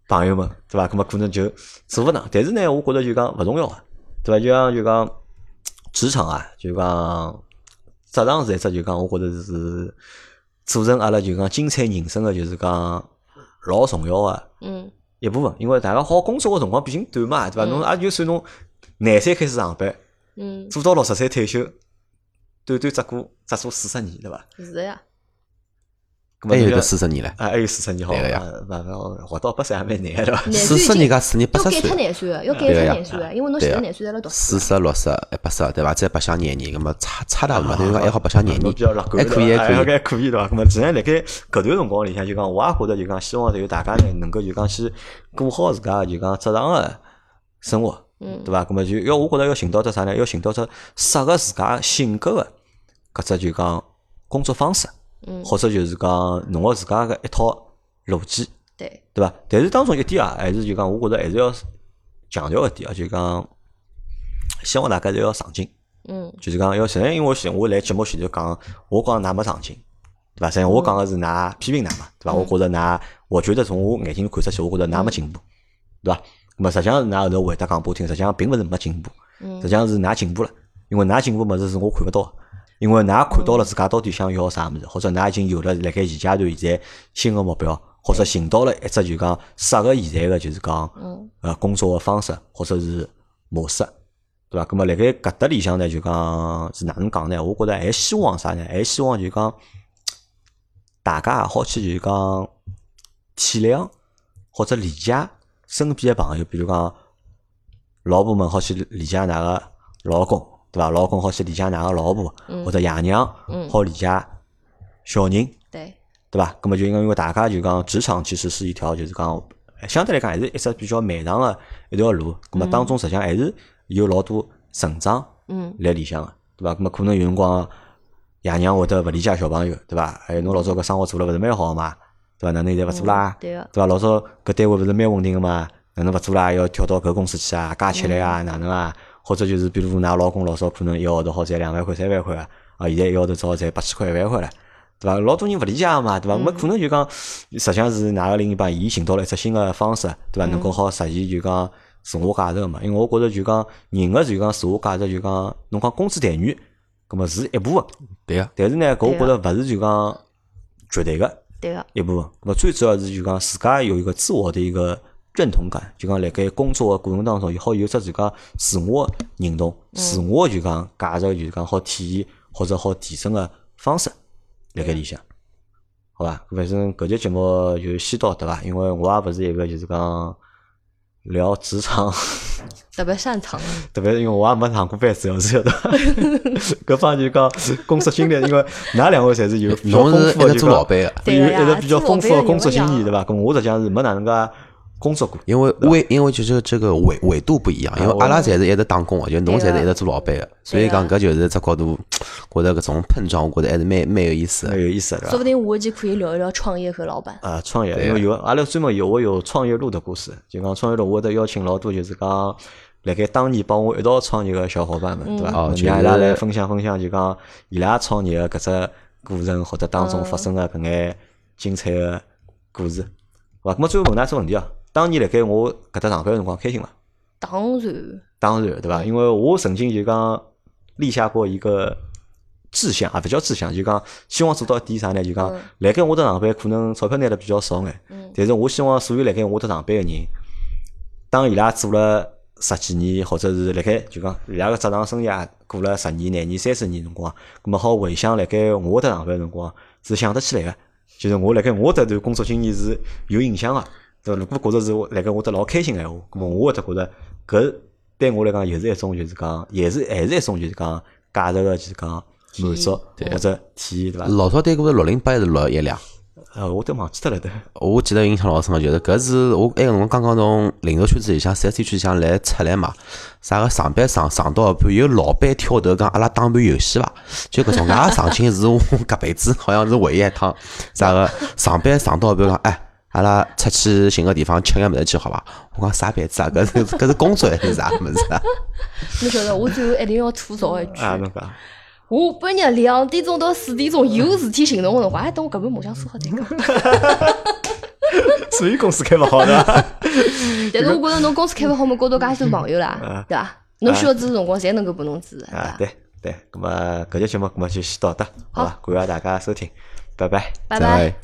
朋友们，对伐？搿么可能就做勿上，但是呢，我觉着就讲勿重要个，对伐？就像就讲职场啊，就讲职场是一只就讲，我觉着是组成阿拉就讲精彩人生个，就是讲老重要个嗯一部分。因为大家好工作个辰光毕竟短嘛，对伐？侬也就算侬廿岁开始上班，嗯，做到六十岁退休，短短只过只做四十年，对伐？是的呀，还有个四十年唻，啊，还有四十年好，对个呀勿勿活到八十也蛮难个，对伐？四十年加四年八要改脱十岁，廿岁个，要改脱廿岁个，因为侬前头廿岁在辣读书四。十、六十、一八十，对伐？再白相廿年，葛么差差大嘛，等于讲还好白相廿年侬比较乐，观还可以，还可以。还可以对伐？咁么，实际上辣盖搿段辰光里向，就讲我也觉着就讲，希望就大家呢能够就讲去过好自家就讲职场个生活，嗯对伐？咁么就要我觉着要寻到只啥呢？要寻到只适合自家性格个搿只就讲工作方式，嗯，或者就是讲侬个自家个一套逻辑，对，对伐？但是当中一点啊，还是就讲，我觉着还是要强调一点啊，就讲希望大家侪要上进。嗯就是讲要实际，因为我前我来节目前头讲，我讲㑚没上进，对伐？实际上我讲个是㑚批评㑚嘛，对伐？我觉着㑚，我觉得从我眼睛看出去，我觉着㑚没进步，对伐？那么实际上是㑚后头回答讲拨我听，实际上并勿是没进步，嗯实际上是㑚进步了，因为㑚进步物事是我看勿到的，因为㑚看到了自家到底想要啥物事，或者㑚已经有了辣盖现阶段现在新个目标，或者寻到了一只就讲适合现在个就是讲嗯呃工作个方式或者是模式。对伐？咁么辣盖搿搭里向呢，就讲是哪能讲呢？我觉着还希望啥呢？还希望就讲大家也好去就讲体谅或者理解身边的朋友，比如讲老婆们好去理解㑚个老公，对伐？老公好去理解㑚个老婆，或者爷娘嗯好理解小人，对，对伐？那么就因为因为大家就讲职场其实是一条就是讲相对来讲还是一只比较漫长个一条路，那么当中实际上还是有老多成长嗯来里向个，对伐？那么可能有辰光爷娘会得勿理解小朋友，对伐？还有侬老早搿生活做了勿是蛮好嘛，对伐？哪能现在勿做啦？对个，对伐？老早搿单位勿是蛮稳定个嘛，哪能勿做啦？要跳到搿公司去啊，加起来啊，哪能啊？或者就是比如㑚老公老早可能一个号头好赚两万块、三万块啊，啊，现在一个号头只好赚八千块、一万块了。对伐？老多人勿理解个嘛，对伐？那么可能就讲，实际上是㑚个另一半伊寻到了一只新个方式，对伐？能够好实现就讲自我价值个嘛。因为我觉着就讲人个就讲自我价值就讲，侬讲工资待遇，葛么是一部分，对个，但是呢，搿我觉着勿是就讲绝对个。对个，一部分。那么最主要是就讲自家有一个自我的一个认同感，就讲辣盖工作个过程当中，也好有只自家自我认同、自我就讲价值就是讲好体现或者好提升个方式辣盖里向。好吧，反正搿节节目就先到对伐？因为我也勿是一个就是讲聊职场，特别擅长。特别是因为我也没上过班，主要是对伐？搿方就讲工作经历，因为 㑚两位侪是有比较侬丰是一直做富的就讲老板个，对有一个比较丰富的工作经验，对伐？搿我实际上是没哪能介工作过，因为纬因为就是这个纬纬度不一样，因为啊阿拉侪是一直打工个，就侬侪是一直做老板个，所以讲对搿就是只角度，觉着搿种碰撞，我觉着还是蛮蛮有意思的。蛮有意思？说不定下一期可以聊一聊创业和老板。啊，创业，因为有阿拉专门有我有创业路的故事，就讲创业路，我会得邀请老多就是讲。辣盖当年帮我一道创业个小伙伴们，对伐？哦就伊拉来分享分享，就讲伊拉创业个搿只过程，或者当中发生个搿眼精彩个故事，好伐？咁么最后问㑚只问题啊，当年辣盖我搿搭上班个辰光开心伐？当然，当然，对伐？因为我曾经就讲立下过一个志向啊，勿叫志向，就讲希望做到一点啥呢？就讲嗯辣盖我搭上班，可能钞票拿得比较少眼，嗯但是我希望所有辣盖我搭上班个人，当伊拉做了十几年，或者是辣盖就讲伊拉个职场生涯过了十年、廿年、三十年辰光，咁么好回想辣盖我搭上班个辰光，是想得起来个，就是我辣盖我搭段工作经验是有影响个，对伐？如果觉着是我辣盖我得老开心个闲话，咁么我会得觉着搿对我来讲也是一种就是讲，也是还是一种就是讲价值个就是讲满足或者体验，对伐？老早对过是六零八还是六一两？呃，我都忘记脱了都。我记得印象老深个，就是搿是我埃个辰光刚刚从零售圈子里向、四 S 店圈里向来出来嘛，啥个上班上上到一半，有老板挑头讲阿拉打盘游戏伐？就搿种，俺 上寝是我搿辈子好像是唯一一趟啥个上班上到一半讲，哎，阿拉出去寻个地方吃眼物事去好伐？我讲啥辈子啊？搿是 搿是工作还是啥物事啊？侬晓得，我最后一定要吐槽一句，啊，侬讲，我半夜两点钟到四点钟有事体行动个辰光，哎，等我搿本梦想说好再讲。所以公司开勿好的。但是我觉着侬公司开勿好，么交到介许多朋友啦，对伐？侬需要支持辰光，侪能够拨侬支持，对啊，？对对，咁么搿节节目咁么就先到这，好伐？感谢大家收听，拜拜。拜再会。